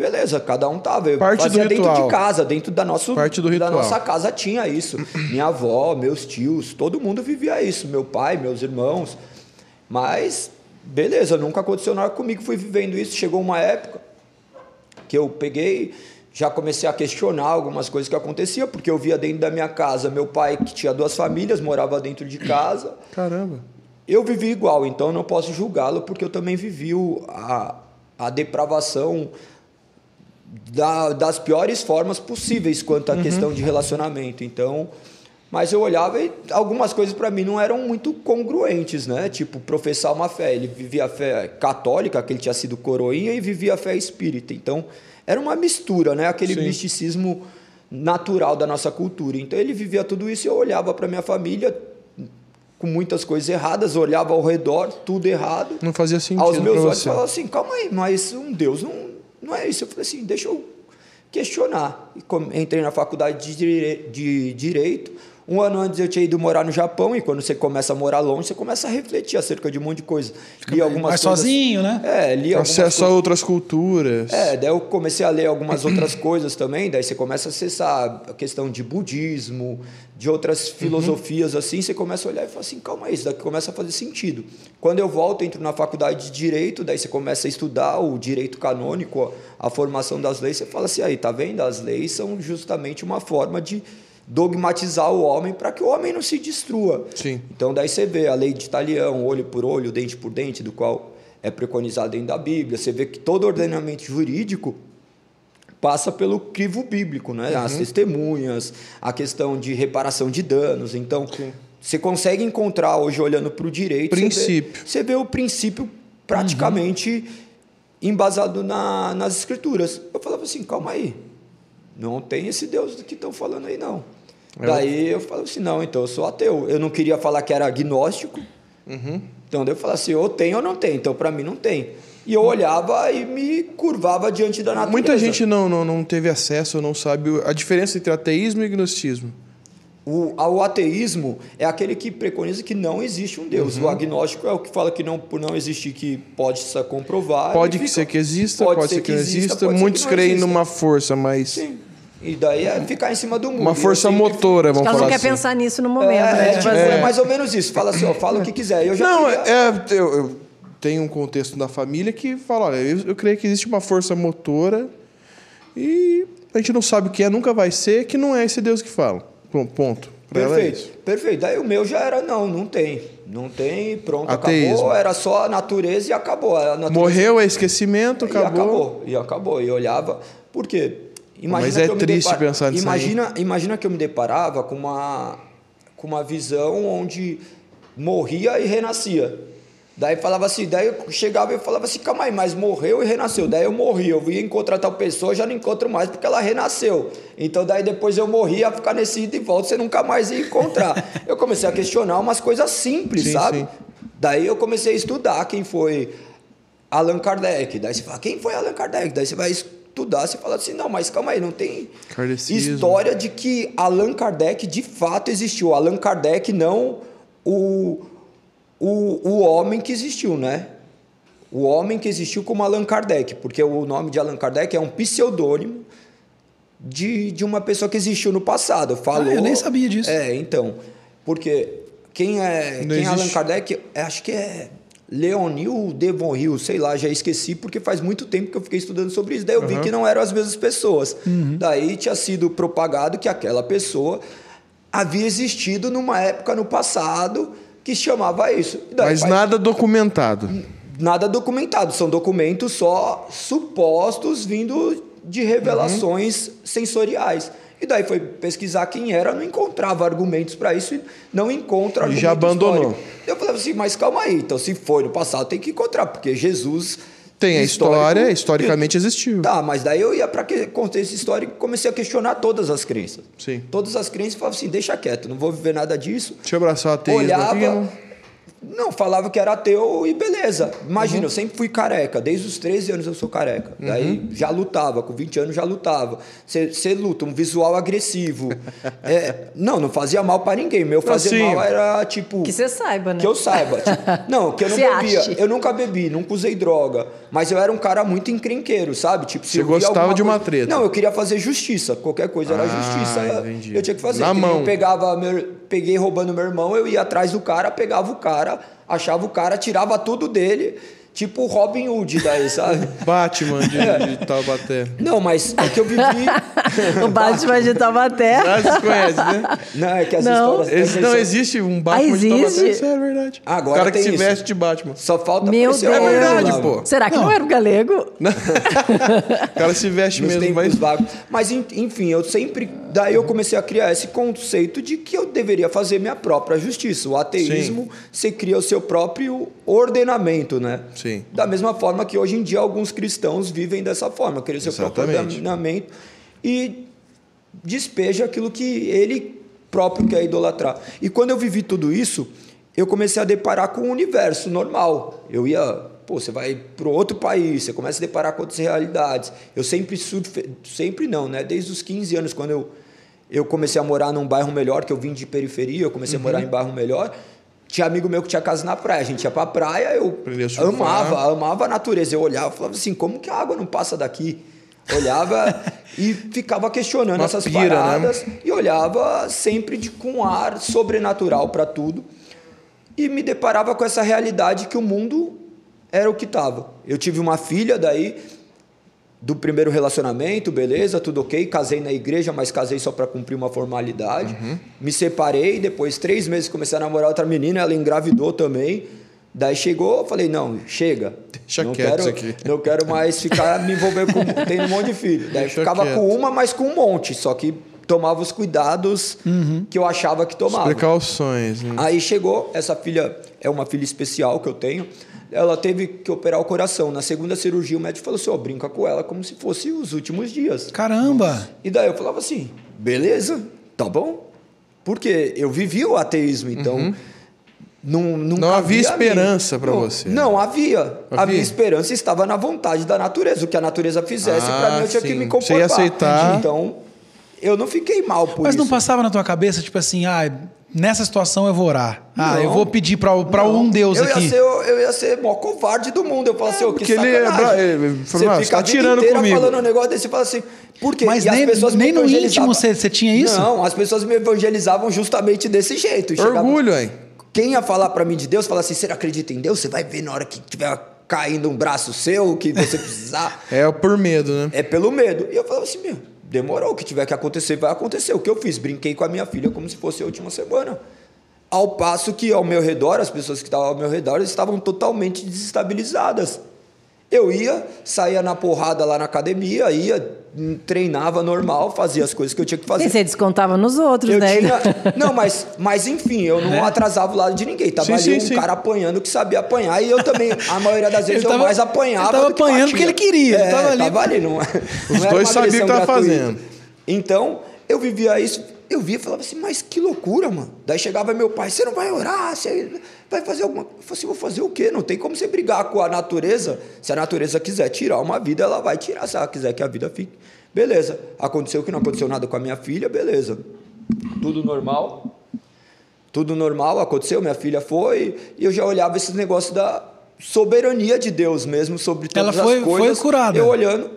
beleza. Cada um tava. Eu Parte do fazia dentro ritual. de casa, dentro da, nosso, Parte do da ritual. nossa casa tinha isso. Minha avó, meus tios, todo mundo vivia isso. Meu pai, meus irmãos. Mas, beleza, nunca aconteceu nada comigo. Fui vivendo isso. Chegou uma época que eu peguei, já comecei a questionar algumas coisas que aconteciam, porque eu via dentro da minha casa meu pai, que tinha duas famílias, morava dentro de casa. Caramba. Eu vivi igual, então eu não posso julgá-lo, porque eu também vivi o- a, a depravação da- das piores formas possíveis quanto à questão de relacionamento. Então, mas eu olhava e algumas coisas para mim não eram muito congruentes, né? Tipo, professar uma fé. Ele vivia a fé católica, que ele tinha sido coroinha, e vivia a fé espírita. Então, era uma mistura, né? Aquele Sim. misticismo natural da nossa cultura. Então, ele vivia tudo isso e eu olhava para minha família com muitas coisas erradas, olhava ao redor, tudo errado Não fazia sentido aos meus olhos falava assim, calma aí, mas um Deus não, não é isso. Eu falei assim, deixa eu questionar. E entrei na faculdade de, de Direito. Um ano antes eu tinha ido morar no Japão e quando você começa a morar longe, você começa a refletir acerca de um monte de coisa. Li algumas mais coisas- sozinho, né? É, li algumas Acesso a coisas- outras culturas. é, daí eu comecei a ler algumas outras coisas também, daí você começa a acessar a questão de budismo, de outras filosofias assim, você começa a olhar e fala assim, calma aí, isso daqui começa a fazer sentido. Quando eu volto, entro na faculdade de Direito, daí você começa a estudar o direito canônico, a formação das leis, você fala assim, aí, tá vendo? As leis são justamente uma forma de dogmatizar o homem para que o homem não se destrua. Sim. Então daí você vê a lei de Italião, olho por olho, dente por dente, do qual é preconizado dentro da Bíblia. Você vê que todo ordenamento jurídico passa pelo crivo bíblico, né? Uhum. As testemunhas, a questão de reparação de danos. Então, você consegue encontrar hoje olhando para o direito, você vê- Princípio. Você vê, o princípio praticamente embasado na- nas escrituras. Eu falava assim, calma aí, não tem esse Deus que estão falando aí não. É Daí eu falava assim, não, então eu sou ateu. Eu não queria falar que era agnóstico. Então daí eu falava assim, ou tem ou não tem. Então para mim não tem. E eu olhava e me curvava diante da natureza. Muita gente não, não, não teve acesso ou não sabe a diferença entre ateísmo e gnosticismo. O, o ateísmo é aquele que preconiza que não existe um Deus. Uhum. O agnóstico é o que fala que não, por não existir, que pode se comprovar. Pode que fica- ser que exista, pode, ser que não exista. pode ser Muitos que não creem exista. numa força, mas Sim. E daí é ficar em cima do muro. uma força que- motora, vamos Ela não falar quer assim. pensar nisso no momento, É, né? é, Tipo tipo, assim, é mais ou menos isso. Fala assim, ó, fala o que quiser. Eu já Não, queria- é, eu, eu tenho um contexto da família que fala, olha, eu, eu creio que existe uma força motora e a gente não sabe o que é, nunca vai ser, que não é esse Deus que fala. Ponto. Pra ela é Perfeito, perfeito. Daí o meu já era, não, não tem. Não tem, pronto, Ateísmo. acabou. Era só a natureza e acabou. A natureza Morreu, é esquecimento, E acabou. acabou. E acabou. E olhava. Por quê? Mas é que eu triste pensar nisso aí. imagina, Imagina que eu me deparava com uma, com uma visão onde morria e renascia. Daí falava assim, daí eu chegava e falava assim, calma aí, mas morreu e renasceu. Daí eu morri, eu ia encontrar tal pessoa, já não encontro mais porque ela renasceu. Então daí depois eu morri, ia ficar nesse ida e volta, você nunca mais ia encontrar. eu comecei a questionar umas coisas simples, Sim, sabe? sim. Daí eu comecei a estudar quem foi Allan Kardec. Daí você fala, quem foi Allan Kardec? Daí você vai estudar, você fala assim, não, mas calma aí, não tem Kardecismo. história de que Allan Kardec de fato existiu. Allan Kardec não o, o, o homem que existiu, né? O homem que existiu como Allan Kardec, porque o nome de Allan Kardec é um pseudônimo de, de uma pessoa que existiu no passado. Falou, Ah, eu nem sabia disso. É, então. Porque quem é, Não quem é Allan. Kardec, é, acho que é Leonil Devon Hill, sei lá, já esqueci, porque faz muito tempo que eu fiquei estudando sobre isso. Daí eu vi que não eram as mesmas pessoas. Uhum. Daí tinha sido propagado que aquela pessoa havia existido numa época no passado que se chamava isso. E daí Mas faz- nada documentado. nada documentado, são documentos só supostos vindo de revelações Uhum. sensoriais. E daí foi pesquisar quem era, não encontrava argumentos para isso e não encontra E argumento já abandonou. histórico. Eu falava assim, mas calma aí, então se foi no passado tem que encontrar, porque Jesus Tem a histórico- história, historicamente existiu. Tá, mas daí eu ia para contexto histórico e comecei a questionar todas as crenças. Sim. Todas as crenças e falava assim, deixa quieto, não vou viver nada disso. Deixa eu abraçar o ateísmo Olhava. Não, falava que era ateu e beleza. Imagina, Uhum. eu sempre fui careca, desde os 13 anos eu sou careca. Daí já lutava, com 20 anos já lutava. Você luta, um visual agressivo. É, não, não fazia mal pra ninguém. Meu fazer Assim, mal era tipo. Que você saiba, né? Que eu saiba. tipo, não, que eu não Você bebia. ache. Eu nunca bebi, nunca usei droga. Mas eu era um cara muito encrenqueiro, sabe? Tipo, se Você gostava de uma coisa- treta. Não, eu queria fazer justiça. Qualquer coisa era Ah, justiça. entendi. Eu tinha que fazer. Na mão. Eu pegava meu, peguei roubando meu irmão, eu ia atrás do cara, pegava o cara, achava o cara, tirava tudo dele, tipo Robin Hood daí, sabe? Batman de, de Taubaté. Não, mas é que eu vivi. O Batman de Taubaté. Vocês conhecem, né? Não, é que as Não. histórias. Esse- não, existe um Batman Ah, de Taubaté. existe? Isso é verdade. Agora o cara que se isso. veste de Batman. Só falta Meu Deus. o É verdade, pô. Será que não, era o galego? O cara se veste nos mesmo, tempos mas... vagos. Mas en- enfim, eu sempre. Daí eu comecei a criar esse conceito de que eu deveria fazer minha própria justiça. O ateísmo, você cria o seu próprio ordenamento, né? Sim. Da mesma forma que hoje em dia alguns cristãos vivem dessa forma, o seu próprio Exatamente. ordenamento e despeja aquilo que ele próprio quer idolatrar. E quando eu vivi tudo isso, eu comecei a deparar com o universo normal. Eu ia, pô, você vai para outro país, você começa a deparar com outras realidades. Eu sempre surfe, sempre não, né? Desde os 15 anos, quando eu, eu comecei a morar num bairro melhor, que eu vim de periferia, eu comecei a morar em bairro melhor. Tinha amigo meu que tinha casa na praia, a gente ia pra praia, eu amava, amava a natureza. Eu olhava e falava assim, como que a água não passa daqui? Olhava e ficava questionando Uma essas pira, né? paradas e olhava sempre de, com um ar sobrenatural para tudo e me deparava com essa realidade que o mundo era o que estava. Eu tive uma filha daí do primeiro relacionamento, beleza, tudo ok. Casei na igreja, mas casei só para cumprir uma formalidade. Uhum. Me separei, depois três meses comecei a namorar outra menina, ela engravidou também. Daí chegou, eu falei, não, chega. Deixa não quero, isso aqui. Não quero mais ficar me envolver com. Tem um monte de filho. Daí Deixa ficava quieto. com uma, mas com um monte. Só que tomava os cuidados Uhum. que eu achava que tomava. Precauções. né? Aí chegou, essa filha é uma filha especial que eu tenho. Ela teve que operar o coração. Na segunda cirurgia, o médico falou assim: ó, brinca com ela como se fosse os últimos dias. Caramba! E daí eu falava assim: beleza, tá bom. Porque eu vivi o ateísmo, então. Não, nunca Não havia esperança pra Não, você. Não, havia. A Havia? minha esperança estava na vontade da natureza. O que a natureza fizesse, Ah, pra mim eu tinha sim. que me Você comportar. ia aceitar. Então, eu não fiquei mal por Mas isso. não passava na tua cabeça, tipo assim, ah, nessa situação eu vou orar. Ah, Não. eu vou pedir Não. um Deus eu aqui. Ia ser, o- eu ia ser o maior covarde do mundo. Eu falo assim, ô, que porque ele é bra- ele falou, "Ah, você fica tá a vida tirando inteira comigo." falando um negócio desse e fala assim, por quê? Mas E as nem- pessoas me nem no íntimo você- você tinha isso? Não, as pessoas me evangelizavam justamente desse jeito. Chegava- Orgulho, hein? Quem ia falar pra mim de Deus, fala assim, você acredita em Deus? Você vai ver na hora que tiver caindo um braço seu, que você precisar. É por medo, né? É pelo medo. E eu falava assim, meu, demorou, o que tiver que acontecer, vai acontecer. O que eu fiz? Brinquei com a minha filha como se fosse a última semana. Ao passo que ao meu redor, as pessoas que estavam ao meu redor estavam totalmente desestabilizadas. Eu ia, saía na porrada lá na academia, ia, treinava normal, fazia as coisas que eu tinha que fazer. E você descontava nos outros, Eu né? tinha... Não, mas, mas enfim, eu não atrasava o lado de ninguém. Tava Sim, ali sim, um sim. cara apanhando que sabia apanhar e eu também, a maioria das vezes, Ele eu tava- mais apanhava. ele tava do que apanhando batia. porque ele queria, ele É, tava ali- Tava ali, não, não Os era dois sabiam o que tava gratuita. fazendo. Então, eu vivia isso, eu via e falava assim, mas que loucura, mano. Daí chegava meu pai, você não vai orar, você vai fazer alguma coisa. Eu falei assim, vou fazer o quê? Não tem como você brigar com a natureza. Se a natureza quiser tirar uma vida, ela vai tirar. Se ela quiser que a vida fique. Beleza. Aconteceu que não aconteceu nada com a minha filha, beleza. Tudo normal. Tudo normal, aconteceu, minha filha foi, e eu já olhava esse negócio da soberania de Deus mesmo sobre todas Ela foi- as foi coisas. curada. Eu olhando,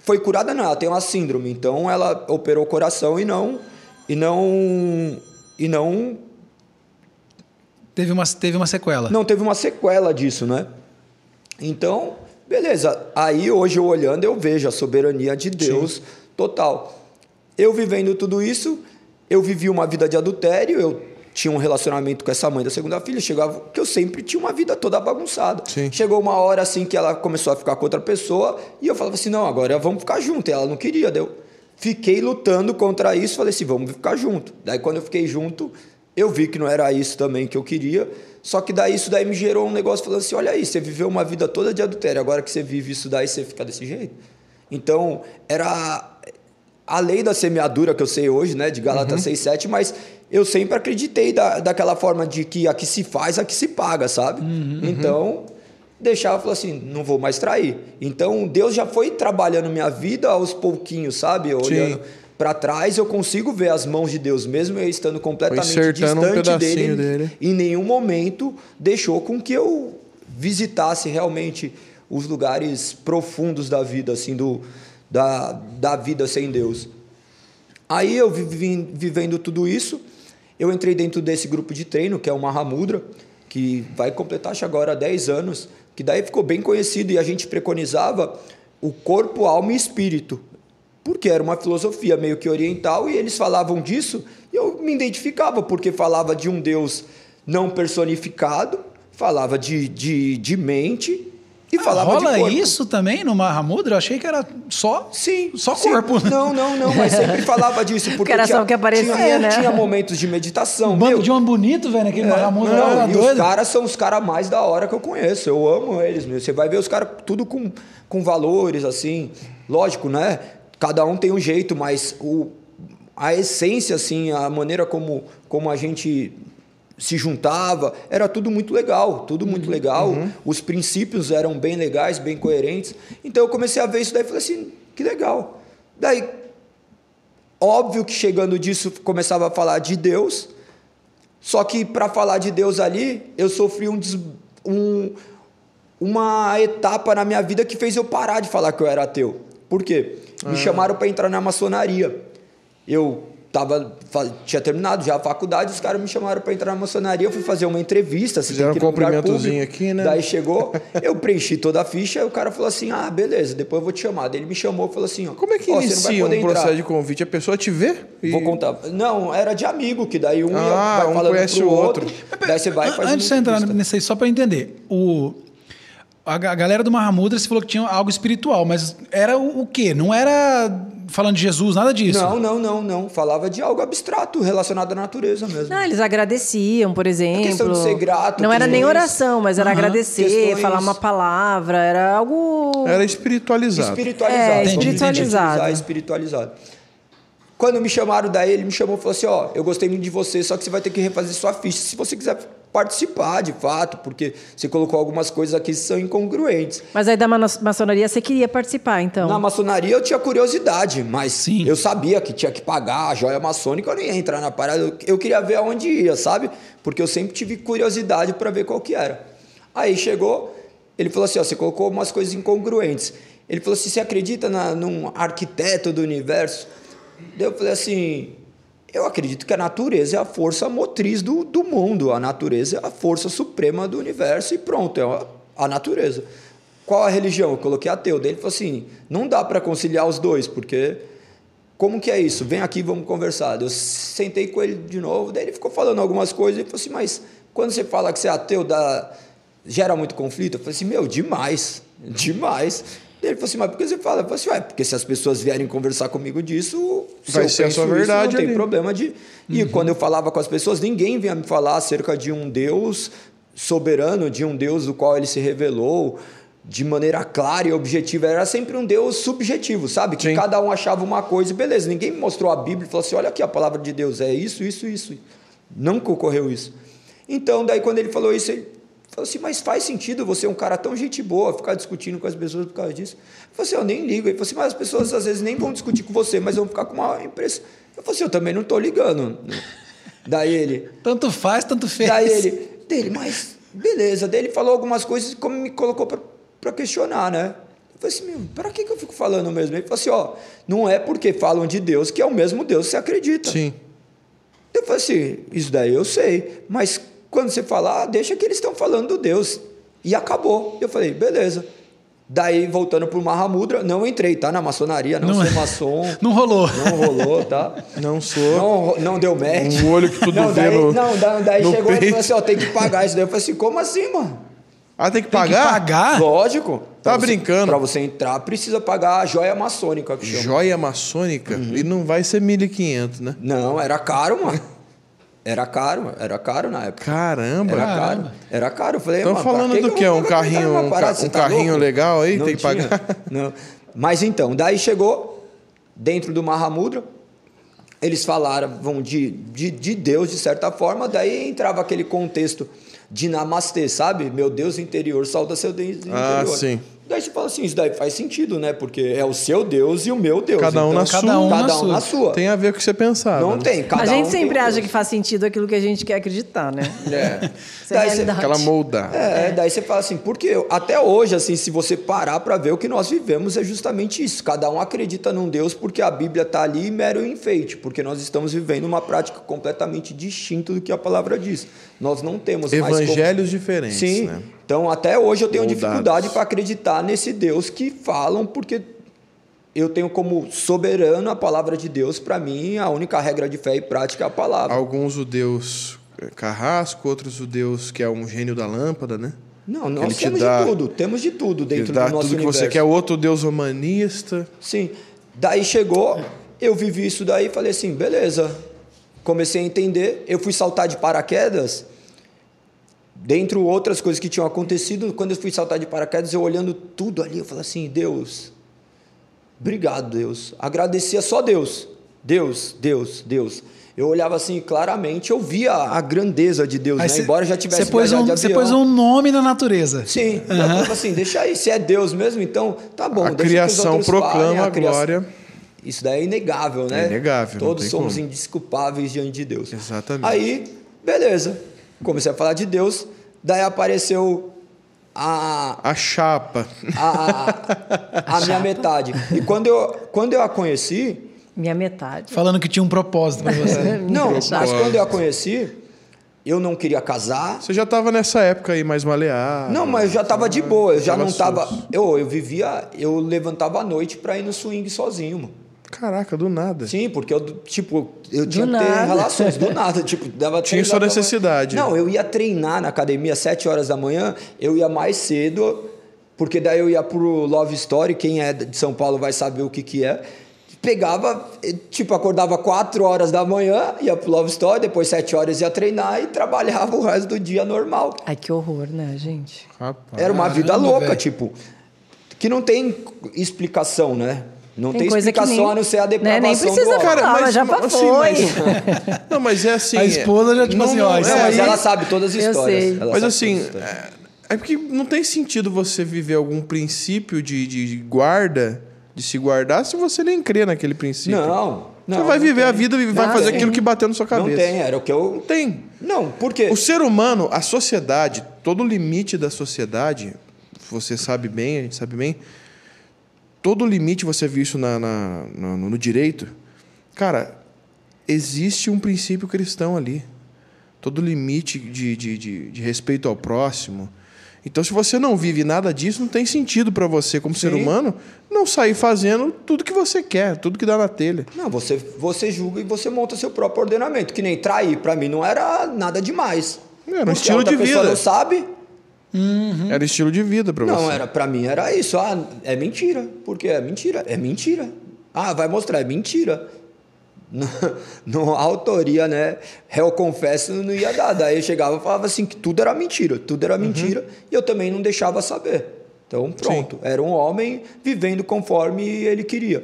foi curada não, ela tem uma síndrome, então ela operou o coração e não e não e não Teve uma, teve uma sequela. não teve uma sequela disso, né? Então, beleza. Aí hoje eu olhando eu vejo a soberania de Deus total. Eu vivendo tudo isso, eu vivi uma vida de adultério, eu tinha um relacionamento com essa mãe da segunda filha, chegava que eu sempre tinha uma vida toda bagunçada. Sim. Chegou uma hora assim que ela começou a ficar com outra pessoa e eu falava assim: "Não, agora vamos ficar junto". E ela não queria, deu. Fiquei lutando contra isso, falei assim: "Vamos ficar junto". Daí quando eu fiquei junto, eu vi que não era isso também que eu queria. Só que daí isso daí me gerou um negócio falando assim: "Olha aí, você viveu uma vida toda de adultério, agora que você vive isso daí, você fica desse jeito". Então, era a lei da semeadura que eu sei hoje, né, de Gálatas 6, 7, mas eu sempre acreditei da, daquela forma de que a que se faz, a que se paga, sabe? Então, deixava, falou assim, não vou mais trair. Então, Deus já foi trabalhando minha vida aos pouquinhos, sabe? Olhando para trás, eu consigo ver as mãos de Deus, mesmo eu estando completamente um distante pedacinho dele, dele. em nenhum momento deixou com que eu visitasse realmente os lugares profundos da vida, assim, do, da, da vida sem Deus. Aí eu vivi, vivendo tudo isso, eu entrei dentro desse grupo de treino, que é o Mahamudra, que vai completar acho, agora 10 anos, que daí ficou bem conhecido e a gente preconizava o corpo, alma e espírito. Porque era uma filosofia meio que oriental e eles falavam disso e eu me identificava, porque falava de um Deus não personificado, falava de, de, de mente e Ah, falava rola de corpo. isso também no Mahamudra? Eu achei que era só, Sim. só sim. corpo. Não, não, não, mas sempre falava disso. Porque era só tinha, o que aparecia, tinha, né? Tinha momentos de meditação. Um bando meu, de homem bonito, velho, naquele Mahamudra. não, era e doido. os caras são os caras mais da hora que eu conheço. Eu amo eles, meu. Você vai ver os caras tudo com, com valores, assim. Lógico, né? Cada um tem um jeito, mas o, a essência, assim, a maneira como, como a gente se juntava, era tudo muito legal, tudo muito legal. Os princípios eram bem legais, bem coerentes. Então eu comecei a ver isso daí e falei assim, que legal. Daí, óbvio que chegando disso, começava a falar de Deus, só que para falar de Deus ali, eu sofri um, des- um- uma etapa na minha vida que fez eu parar de falar que eu era ateu. Por quê? Me chamaram para entrar na maçonaria. Eu tava, tinha terminado já a faculdade, os caras me chamaram para entrar na maçonaria, eu fui fazer uma entrevista. você Fizeram um cumprimentozinho público. aqui, né? Daí chegou, eu preenchi toda a ficha, o cara falou assim: ah, beleza, depois eu vou te chamar. Daí ele me chamou e falou assim: ó, Como é que ó, inicia um entrar. processo de convite? A pessoa te vê? e- Vou contar. Não, era de amigo, que daí um Ah, vai um falando conhece pro o outro. Daí você vai e faz Antes de entrar nesse aí, só para entender, o, a, ga- a galera do Mahamudra, você falou que tinha algo espiritual, mas era o, o quê? Não era falando de Jesus, nada disso? Não, não, não, não. Falava de algo abstrato relacionado à natureza mesmo. Não, eles agradeciam, por exemplo. questão de ser grato, Não era nem oração, mas era Aham. agradecer, Questões- falar uma palavra, era algo. Era espiritualizado. Espiritualizado. É, espiritualizado. espiritualizado. Quando me chamaram daí, ele me chamou e falou assim: Ó, eu gostei muito de você, só que você vai ter que refazer sua ficha se você quiser participar de fato, porque você colocou algumas coisas aqui que são incongruentes. Mas aí da ma- maçonaria você queria participar, então. Na maçonaria eu tinha curiosidade, mas Sim. eu sabia que tinha que pagar a joia maçônica, eu não ia entrar na parada, eu- eu queria ver aonde ia, sabe? Porque eu sempre tive curiosidade para ver qual que era. Aí chegou, ele falou assim, ó, você colocou umas coisas incongruentes. Ele falou assim, você acredita na, num arquiteto do universo? Daí eu falei assim, eu acredito que a natureza é a força motriz do, do mundo, a natureza é a força suprema do universo e pronto, é a, a natureza. Qual a religião? Eu coloquei ateu. Daí ele falou assim, não dá para conciliar os dois, porque como que é isso? Vem aqui, vamos conversar. Eu sentei com ele de novo, daí ele ficou falando algumas coisas, ele falou assim, mas quando você fala que você é ateu, dá... gera muito conflito? Eu falei assim, meu, demais, demais. Ele falou assim, mas por que você fala? Eu falei assim, ué, porque se as pessoas vierem conversar comigo disso, se Vai eu ser a sua isso, verdade não tem ali. problema de... E quando eu falava com as pessoas, ninguém vinha me falar acerca de um Deus soberano, de um Deus do qual ele se revelou de maneira clara e objetiva. Era sempre um Deus subjetivo, sabe? Que Sim. cada um achava uma coisa e beleza. Ninguém me mostrou a Bíblia e falou assim, olha aqui a palavra de Deus, é isso, isso, isso. Nunca ocorreu isso. Então, daí quando ele falou isso, ele falou assim, mas faz sentido você é um cara tão gente boa, ficar discutindo com as pessoas por causa disso. Eu falei assim, eu nem ligo. Ele falou assim, mas as pessoas às vezes nem vão discutir com você, mas vão ficar com uma impressão. Eu falei assim, eu também não estou ligando. Daí ele, Tanto faz, tanto fez. Daí ele, dele, mas beleza. Daí ele falou algumas coisas e como me colocou para questionar, né? Eu falei assim, meu, para que, que eu fico falando mesmo? Ele falou assim, ó, não é porque falam de Deus que é o mesmo Deus que você acredita. Sim. Eu falei assim, isso daí eu sei, mas quando você falar, ah, deixa que eles estão falando do Deus. E acabou. Eu falei, beleza. Daí, voltando pro Mahamudra, não entrei, tá? Na maçonaria, não, Não sou é. maçom. Não rolou. Não rolou, tá? Não sou. Não, não deu match. Um olho que tudo não, daí, no- Não, daí, chegou e peito. falou assim, ó, tem que pagar isso daí. Eu falei assim, como assim, mano? Ah, tem que Tem que pagar? pagar? Lógico. Tá Pra você- brincando. Pra você entrar, precisa pagar a joia maçônica que chama. Joia maçônica? Uhum. E não vai ser 1.500, né? Não, era caro, mano. Era caro. Era caro na época. Caramba. Era Caramba. caro. Era caro. Eu falei, Estão falando que do que Um carrinho- um ca- um tá carrinho louco? legal aí, Não tem que pagar. Não. Mas então, daí chegou dentro do Mahamudra, eles falaram de, de, de Deus, de certa forma, daí entrava aquele contexto de namastê, sabe? Meu Deus interior, salda seu Deus interior. Ah, sim. Daí você fala assim, isso daí faz sentido, né? Porque é o seu Deus e o meu Deus. Cada um Então, na cada sua. um na cada um sua. na sua. Tem a ver com o que você pensava. Não né? tem. Cada a gente um sempre acha Deus. que faz sentido aquilo que a gente quer acreditar, né? É. É a Daí você- realidade. Aquela moldada. É, daí você fala assim, porque eu- até hoje, assim, se você parar para ver o que nós vivemos é justamente isso. Cada um acredita num Deus porque a Bíblia está ali mero enfeite, porque nós estamos vivendo uma prática completamente distinta do que a palavra diz. Nós não temos mais como- Evangelhos diferentes, Sim. né? Então, até hoje eu tenho dificuldade para acreditar nesse Deus que falam, porque eu tenho como soberano a palavra de Deus. Para mim, a única regra de fé e prática é a palavra. Alguns judeus é, carrasco, outros judeus que é um gênio da lâmpada, né? Não, nós te temos dá- de tudo. Temos de tudo Que dentro dá do nosso tudo que universo. você quer. Outro deus humanista. Sim. Daí chegou, eu vivi isso daí e falei assim, beleza. Comecei a entender, eu fui saltar de paraquedas. Dentre outras coisas que tinham acontecido, quando eu fui saltar de paraquedas, eu olhando tudo ali, eu falei assim, Deus, obrigado, Deus. Agradecia só Deus. Deus, Deus, Deus. Eu olhava assim claramente, eu via a grandeza de Deus, né? cê- Embora eu já tivesse Você pôs, um, você pôs um nome na natureza. Sim, eu falava assim, deixa aí, se é Deus mesmo, então tá bom. A criação proclama falem, a criação- glória. Isso daí é inegável, né? É inegável, Todos somos como. indesculpáveis diante de Deus. Exatamente. Aí, beleza. Comecei a falar de Deus, daí apareceu a, A chapa. a, a minha metade. E quando eu, quando eu a conheci, Minha metade. Falando que tinha um propósito pra você. não, mas quando eu a conheci, eu não queria casar. Você já estava nessa época aí mais maleável. Não, mas eu já tava de boa, eu já Tava não tava. sujo. Eu, eu vivia, eu levantava à noite pra ir no swing sozinho, mano. Caraca, do nada. Sim, porque eu, tipo, eu tinha que ter nada. relações do nada. Tipo, dava Tinha sua necessidade. Não, eu ia treinar na academia às 7 horas da manhã, eu ia mais cedo, porque daí eu ia pro Love Story, quem é de São Paulo vai saber o que que é. Pegava, eh, tipo, acordava 4 horas da manhã, ia pro Love Story, depois 7 horas ia treinar e trabalhava o resto do dia normal. Ai, que horror, né, gente? Rapaz. Era uma vida louca, velho. tipo, que não tem explicação, né? Não tem, coisa que explicação nem- a não ser a né, depravação nem do precisa falar. Cara, mas, já assim, foi. mas- Não, mas é assim. A esposa já, tipo não, assim, ó, não, Não, é, mas aí- ela sabe todas as Eu histórias. sei. Ela Mas sabe assim, é, é porque não tem sentido você viver algum princípio de, de guarda, de se guardar, se você nem crê naquele princípio. Não, não. Você vai não viver tem. a vida e vai Não fazer tem. aquilo que bateu na sua Não cabeça. tem, era o que Não eu. tem. Não, por quê? O ser humano, a sociedade, todo o limite da sociedade, você sabe bem, a gente sabe bem, todo limite, você viu isso na, na- no, no direito, cara, existe um princípio cristão ali. Todo limite de, de, de, de respeito ao próximo. Então, se você não vive nada disso, não tem sentido para você, como ser Sim. humano, não sair fazendo tudo que você quer, tudo que dá na telha. Não, você, você julga e você monta seu próprio ordenamento. Que nem trair, pra mim não era nada demais. Era um estilo de pessoa vida. não sabe? Era estilo de vida para você. Não, era para mim era isso. Ah, é mentira. Porque é mentira. É mentira. Ah, vai mostrar, é mentira. No, no autoria, né? Réu confesso não ia dar. Daí eu chegava e falava assim que tudo era mentira, tudo era mentira, e eu também não deixava saber. Então, pronto, era um homem vivendo conforme ele queria.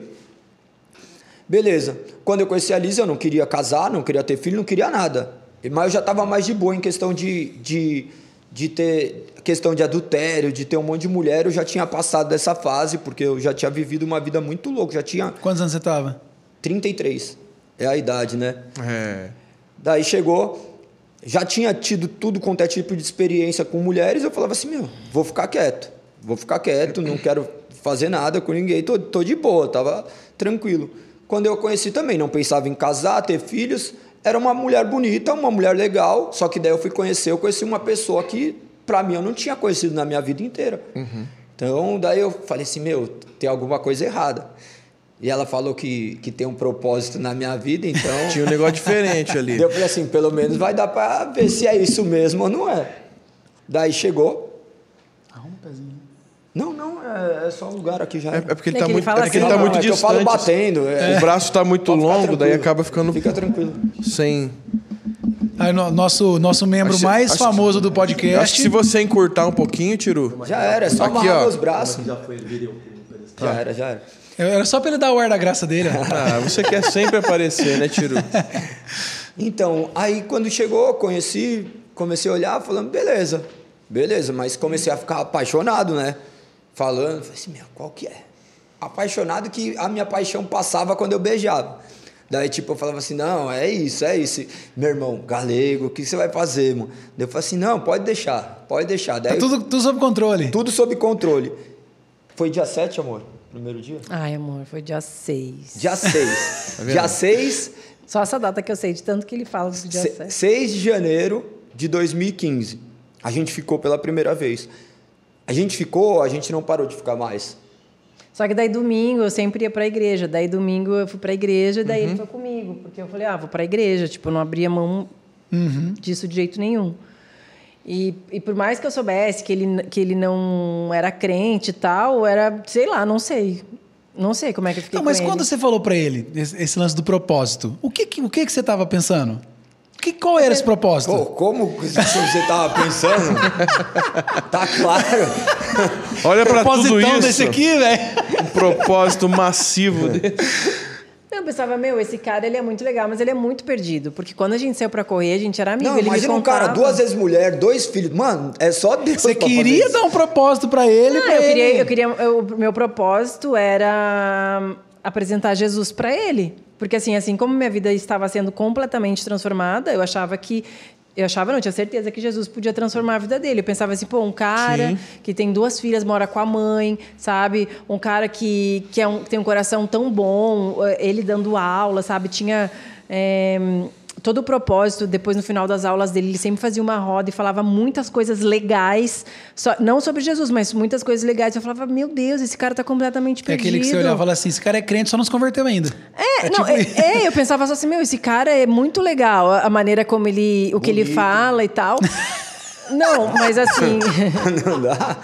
Beleza. Quando eu conheci a Lisa, eu não queria casar, não queria ter filho, não queria nada. Mas eu já estava mais de boa em questão de, de, de ter questão de adultério, de ter um monte de mulher. Eu já tinha passado dessa fase, porque eu já tinha vivido uma vida muito louca. Já tinha Quantos anos você tava? 33. É a idade, né? É. Daí chegou, já tinha tido tudo quanto é tipo de experiência com mulheres, eu falava assim, meu, vou ficar quieto. Vou ficar quieto, não quero fazer nada com ninguém, tô, tô de boa, tava tranquilo. Quando eu conheci também, não pensava em casar, ter filhos, era uma mulher bonita, uma mulher legal, só que daí eu fui conhecer, eu conheci uma pessoa que, pra mim, eu não tinha conhecido na minha vida inteira. Então, daí eu falei assim, meu, tem alguma coisa errada. E ela falou que, que tem um propósito na minha vida, então... Tinha um negócio diferente ali. Eu falei assim, pelo menos vai dar pra ver se é isso mesmo ou não é. Daí chegou. Não, não, é, é só um lugar aqui já. É, é porque ele É tá que ele muito, fala é que ele assim, tá não, muito é que eu falo distante. batendo. é. O braço tá muito Pode longo, daí acaba ficando Fica tranquilo. sem. Aí, no- nosso, nosso membro Acho que- mais acho que- famoso do Eu acho que podcast. se você encurtar um pouquinho, Tiru. Já era, é só Aqui, amarrar ó. meus braços. Já foi. Já era, já era. Era só pra ele dar o ar da graça dele. Ah, você quer sempre aparecer, né, Tiru? Então, aí quando chegou, conheci, comecei a olhar, falando, beleza, beleza, mas comecei a ficar apaixonado, né? Falando, falei assim, meu, qual que é? Apaixonado que a minha paixão passava quando eu beijava. Daí, tipo, eu falava assim, não, é isso, é isso. Meu irmão, galego, o que você vai fazer, mano? Daí eu falei assim, não, pode deixar, pode deixar. Daí, Tá tudo, tudo sob controle. tudo sob controle. Foi dia 7, amor? Primeiro dia? Ai, amor, foi dia 6. Dia 6. dia 6 Só essa data que eu sei, de tanto que ele fala do dia Se- 7. 6 de janeiro de 2015. A gente ficou pela primeira vez. A gente ficou, a gente não parou de ficar mais. Só que daí domingo eu sempre ia pra igreja. Daí domingo eu fui pra igreja e daí ele foi comigo. Porque eu falei, ah, vou pra igreja. Tipo, eu não abria mão disso de jeito nenhum. E, e por mais que eu soubesse que ele, que ele não era crente e tal, era, sei lá, não sei. Não sei como é que eu fiquei Não, mas quando ele. você falou pra ele esse, esse lance do propósito, o que, que- o que, que você tava pensando? Que, qual era esse propósito? Pô, como você tava pensando? tá claro. Olha pra tudo isso. desse aqui, velho. Um propósito massivo dele. Eu pensava, meu, esse cara ele é muito legal, mas ele é muito perdido. Porque quando a gente saiu pra correr, a gente era amigo. Não, ele imagina me um cara, contava. duas vezes mulher, dois filhos. Mano, é só Deus Você queria isso. dar um propósito pra ele, Ah, pra eu ele. queria, eu queria, eu- meu propósito era apresentar Jesus para ele, porque assim, assim como minha vida estava sendo completamente transformada, eu achava que eu achava, não, tinha certeza que Jesus podia transformar a vida dele. Eu pensava assim, pô, um cara Sim. que tem duas filhas, mora com a mãe, sabe? Um cara que, que é um, tem um coração tão bom, eh, ele dando aula, sabe? Tinha eh, todo o propósito. Depois, no final das aulas dele, ele sempre fazia uma roda e falava muitas coisas legais, só- não sobre Jesus, mas muitas coisas legais. Eu falava, meu Deus, esse cara está completamente É perdido. aquele que você olhava e falava assim: esse cara é crente, só não se converteu ainda. É, não, tipo é, é, eu pensava só assim, meu, esse cara é muito legal, a maneira como ele, o que ele Bonito. fala e tal. Não, mas assim, Não dá.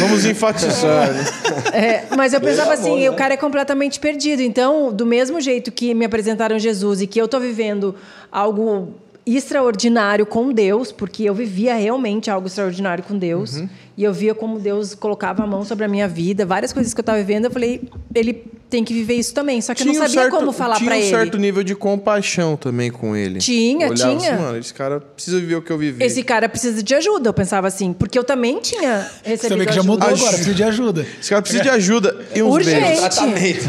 Vamos enfatizar, né? é, mas eu Pelo pensava amor, assim, né? o cara é completamente perdido. Então, do mesmo jeito que me apresentaram Jesus e que eu tô vivendo algo extraordinário com Deus, porque eu vivia realmente algo extraordinário com Deus, Uhum. e eu via como Deus colocava a mão sobre a minha vida, várias coisas que eu estava vivendo, eu falei, ele tem que viver isso também. Só que eu não um sabia certo- como falar tinha para um ele. certo nível de compaixão também com ele. Tinha, Olhava tinha. Assim, Mano, esse cara precisa viver o que eu vivi. Esse cara precisa de ajuda, eu pensava assim, porque eu também tinha Você recebido vê que já mudou Ajuda. agora, precisa de ajuda. Esse cara precisa de ajuda e uns Urgente. beijos. Tratamento.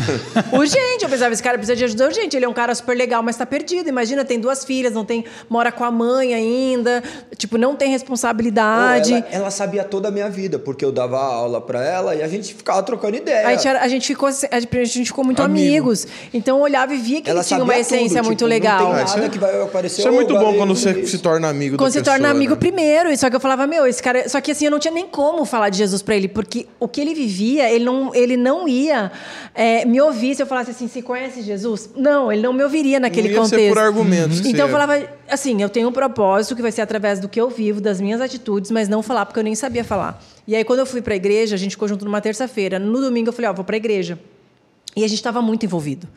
Urgente, eu pensava, esse cara precisa de ajuda urgente. Ele é um cara super legal, mas tá perdido. Imagina, tem duas filhas, não tem. mora com a mãe ainda, tipo, não tem responsabilidade. ela, ela sabia toda a minha vida, porque eu dava aula pra ela e a gente ficava trocando ideia. A gente, a gente ficou, assim, a gente ficou muito Amigo. amigos. Então eu olhava e via que ela ele tinha sabia uma essência tudo, muito tipo, legal. Não tem isso nada é- que vai aparecer. Isso é "Ô, muito bom quando você isso." se torna amigo Quando da se pessoa, torna amigo né? primeiro. Só que eu falava, meu, esse cara. Só que assim, eu não tinha nem como falar de Jesus pra ele, porque o que ele vivia, ele não, ele não ia é, me ouvir se eu falasse assim, você conhece Jesus? Não, ele não me ouviria naquele Não ia ser contexto. por argumentos que Então eu você- falava, assim, eu tenho um propósito que vai ser através do que eu vivo, das minhas atitudes, mas não falar, porque eu nem sabia falar. E aí, quando eu fui pra igreja, a gente ficou junto numa terça-feira. No domingo, eu falei, ó, vou pra igreja. E a gente estava muito envolvido.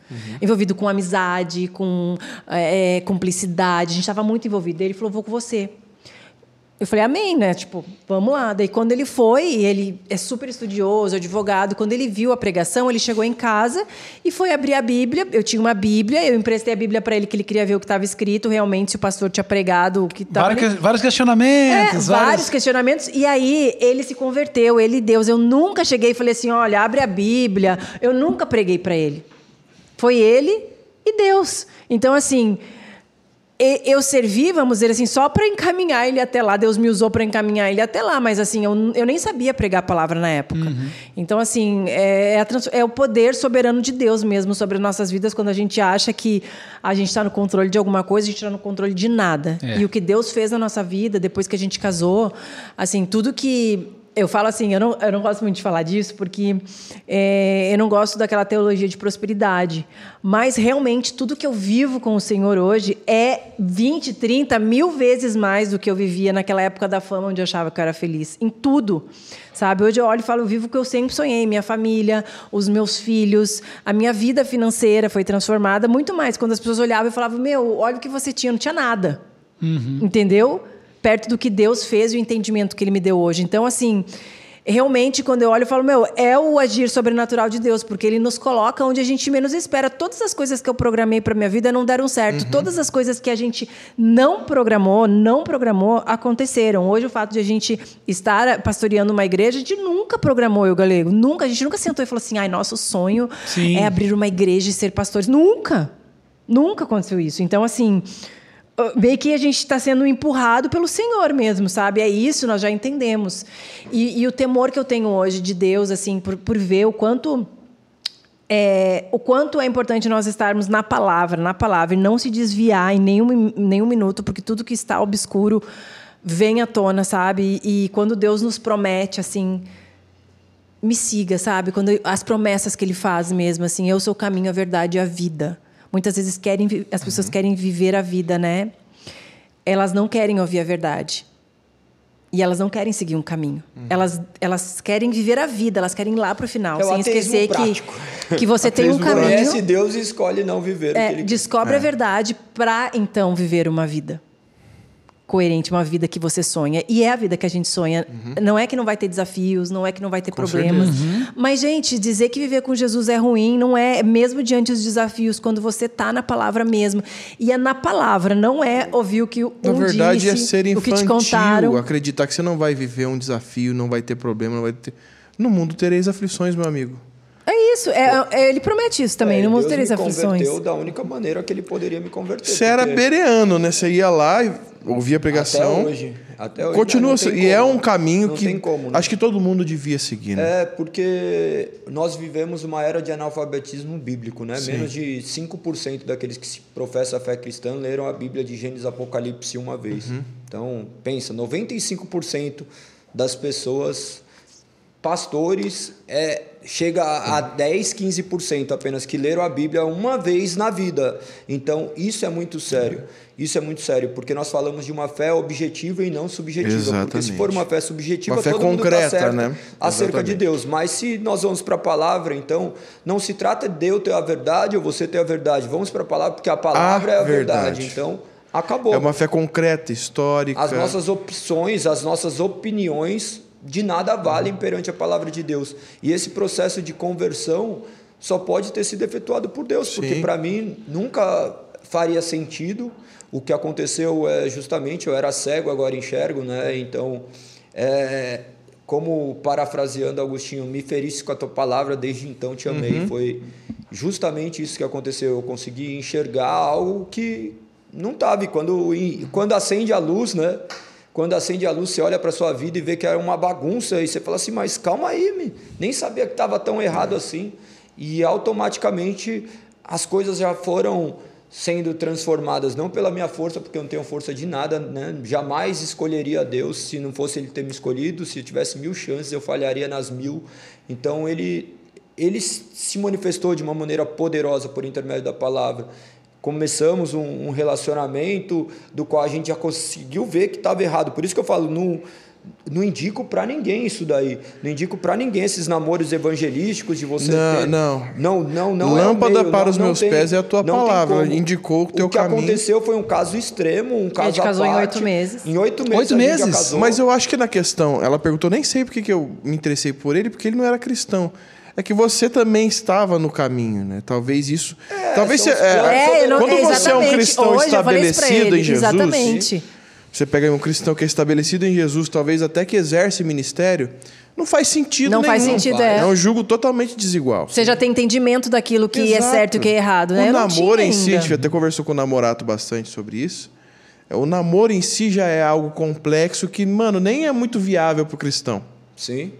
Envolvido com amizade, com é, cumplicidade. A gente estava muito envolvido. Ele falou, vou com você. Eu falei, amém, né? Tipo, vamos lá. Daí quando ele foi, ele é super estudioso, advogado. Quando ele viu a pregação, ele chegou em casa e foi abrir a Bíblia. Eu tinha uma Bíblia, eu emprestei a Bíblia para ele, que ele queria ver o que estava escrito, realmente, se o pastor tinha pregado o que estava. Vários, vários É, questionamentos. vários questionamentos. E aí ele se converteu, ele e Deus. Eu nunca cheguei e falei assim: olha, abre a Bíblia. Eu nunca preguei para ele. Foi ele e Deus. Então, assim. Eu servi, vamos dizer assim, só para encaminhar ele até lá. Deus me usou para encaminhar ele até lá, mas assim, eu, eu nem sabia pregar a palavra na época. Então, assim, é, é é o poder soberano de Deus mesmo sobre as nossas vidas quando a gente acha que a gente está no controle de alguma coisa, a gente está no controle de nada. É. E o que Deus fez na nossa vida depois que a gente casou, assim, tudo que eu falo assim, eu não, eu não gosto muito de falar disso, porque é, eu não gosto daquela teologia de prosperidade. Mas realmente, tudo que eu vivo com o Senhor hoje é 20, 30, mil vezes mais do que eu vivia naquela época da fama, onde eu achava que eu era feliz. Em tudo. Sabe? Hoje eu olho e falo, eu vivo o que eu sempre sonhei. Minha família, os meus filhos, a minha vida financeira foi transformada muito mais. Quando as pessoas olhavam e falavam, meu, olha o que você tinha, não tinha nada. Entendeu? Perto do que Deus fez e o entendimento que Ele me deu hoje. Então, assim, realmente, quando eu olho, eu falo, meu, é o agir sobrenatural de Deus, porque Ele nos coloca onde a gente menos espera. Todas as coisas que eu programei para minha vida não deram certo. Todas as coisas que a gente não programou, não programou, aconteceram. Hoje, o fato de a gente estar pastoreando uma igreja, a gente nunca programou eu, galego. Nunca. A gente nunca sentou e falou assim, ai, nosso sonho Sim. é abrir uma igreja e ser pastores. Nunca. Nunca aconteceu isso. Então, assim, meio que a gente está sendo empurrado pelo Senhor mesmo, sabe? É isso, nós já entendemos. E, e o temor que eu tenho hoje de Deus, assim, por, por ver o quanto. É, o quanto é importante nós estarmos na palavra, na palavra, e não se desviar em nenhum, nenhum minuto, porque tudo que está obscuro vem à tona, sabe? E, quando Deus nos promete, assim, me siga, sabe? Quando as promessas que ele faz mesmo, assim, eu sou o caminho, a verdade e a vida. Muitas vezes querem, as pessoas querem viver a vida, né? Elas não querem ouvir a verdade. E elas não querem seguir um caminho. Elas, elas querem viver a vida, elas querem ir lá para o final, É o sem esquecer prático. que, que você tem um caminho. Conhece Deus e escolhe não viver o É, que ele descobre a verdade para então viver uma vida coerente, uma vida que você sonha. E é a vida que a gente sonha. Não é que não vai ter desafios, não é que não vai ter problemas. Mas, gente, dizer que viver com Jesus é ruim não é, mesmo diante dos desafios, quando você está na palavra mesmo. E é na palavra, não é ouvir o que um Na verdade, disse, é ser o que te infantil, contaram. acreditar que você não vai viver um desafio, não vai ter problema, não vai ter. No mundo tereis aflições, meu amigo. É isso, é- é- ele promete isso também, É, não me as aflições. converteu da única maneira que ele poderia me converter. Você era bereano, né? Você ia lá e ouvia a pregação. Até hoje. Até hoje Continua. tem e é como. um caminho Não que tem como, né? acho que todo mundo devia seguir, né? É, porque nós vivemos uma era de analfabetismo bíblico, né? Menos de 5% daqueles que se professam a fé cristã leram a Bíblia de Gênesis Apocalipse uma vez. Uhum. Então, pensa, 95% das pessoas pastores é, chega a, a 10, 15% apenas que leram a Bíblia uma vez na vida. Então, isso é muito sério. Isso é muito sério, porque nós falamos de uma fé objetiva e não subjetiva. Porque se Exatamente. for uma fé subjetiva, Uma fé todo mundo tá concreta, certo né? acerca de Exatamente. Deus. Mas se nós vamos para a palavra, então, não se trata de eu ter a verdade ou você ter a verdade. Vamos para a palavra, porque a palavra A é a verdade. verdade. Então, acabou. É uma fé concreta, histórica. As nossas opções, as nossas opiniões de nada valem perante a palavra de Deus. E esse processo de conversão só pode ter sido efetuado por Deus, porque Sim. para mim nunca faria sentido. O que aconteceu é justamente eu era cego, agora enxergo, né? Então, é, como parafraseando Agostinho, me ferisse com a tua palavra, desde então te amei. Uhum. Foi justamente isso que aconteceu. Eu consegui enxergar algo que não estava. E quando, quando acende a luz, né? Quando acende a luz, você olha para sua vida e vê que é uma bagunça e você fala assim: "Mas calma aí, me. nem sabia que estava tão errado assim". E automaticamente as coisas já foram sendo transformadas não pela minha força, porque eu não tenho força de nada, né? Jamais escolheria Deus se não fosse ele ter me escolhido. Se eu tivesse mil chances, eu falharia nas mil. Então ele ele se manifestou de uma maneira poderosa por intermédio da palavra começamos um, um relacionamento do qual a gente já conseguiu ver que estava errado. Por isso que eu falo, não, não indico para ninguém isso daí. Não indico para ninguém esses namoros evangelísticos de você Não, ter... não. Não, não, não é Lâmpada meio, para não- os não meus tem- pés é a tua palavra. Indicou o teu O que caminho. aconteceu foi um caso extremo, um caso gente à casou em parte. oito meses. Em oito meses. Oito a gente meses? casou. Mas eu acho que na questão, ela perguntou, nem sei porque que eu me interessei por ele, porque ele não era cristão. É que você também estava no caminho, né? Talvez isso. talvez são você, é, É, eu não, quando é, você é um exatamente. cristão Hoje estabelecido ele, em Jesus, Exatamente. Você pega um cristão que é estabelecido em Jesus, talvez até que exerce ministério, não faz sentido Não nenhum. faz sentido, é. É um julgo totalmente desigual. Você já tem entendimento daquilo que é Exato. certo e o que é errado, né? O Eu namoro em si, a gente até conversou com o Namorato bastante sobre isso. É, O namoro em si já é algo complexo que, mano, nem é muito viável pro cristão. Sim.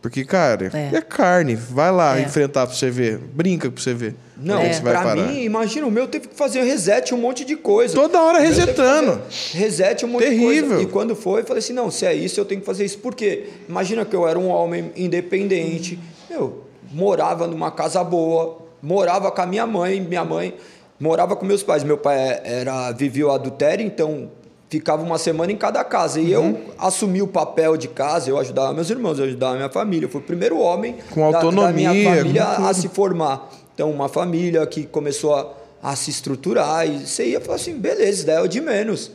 Porque, cara, É. é, carne. Vai lá É. enfrentar pra você ver. Brinca pra você ver. Não, é pra parar. mim, imagina, o meu teve que fazer reset um monte de coisa. Toda hora resetando. Reset um monte de Terrível. coisa. E quando foi, eu falei assim, não, se é isso, eu tenho que fazer isso. Por quê? Imagina que eu era um homem independente, meu, morava numa casa boa, morava com a minha mãe, minha mãe morava com meus pais. Meu pai era vivia o adultério, então ficava uma semana em cada casa. E Uhum. eu assumi o papel de casa, eu ajudava meus irmãos, eu ajudava minha família. Eu fui o primeiro homem Com da- da, autonomia, minha família a se formar. Então, uma família que começou a, a se estruturar e você ia falar assim, beleza, daí é o de menos.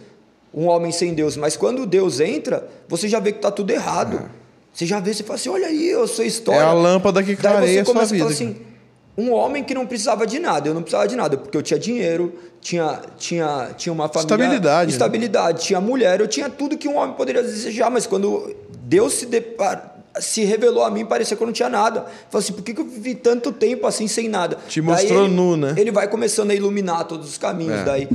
Um homem sem Deus. Mas quando Deus entra, você já vê que está tudo errado. Você já vê, você fala assim, olha aí, eu sou história. É a lâmpada que Daí clareia você a sua começa a vida. falar assim, um homem que não precisava de nada. Eu não precisava de nada, porque eu tinha dinheiro, tinha, tinha, tinha uma família... Estabilidade, né? Estabilidade. Tinha mulher, eu tinha tudo que um homem poderia desejar. Mas quando Deus se depara se revelou a mim, parecia que eu não tinha nada. Falei assim, por que, que eu vivi tanto tempo assim sem nada? Te mostrou ele, nu, né? Ele vai começando a iluminar todos os caminhos. É. Daí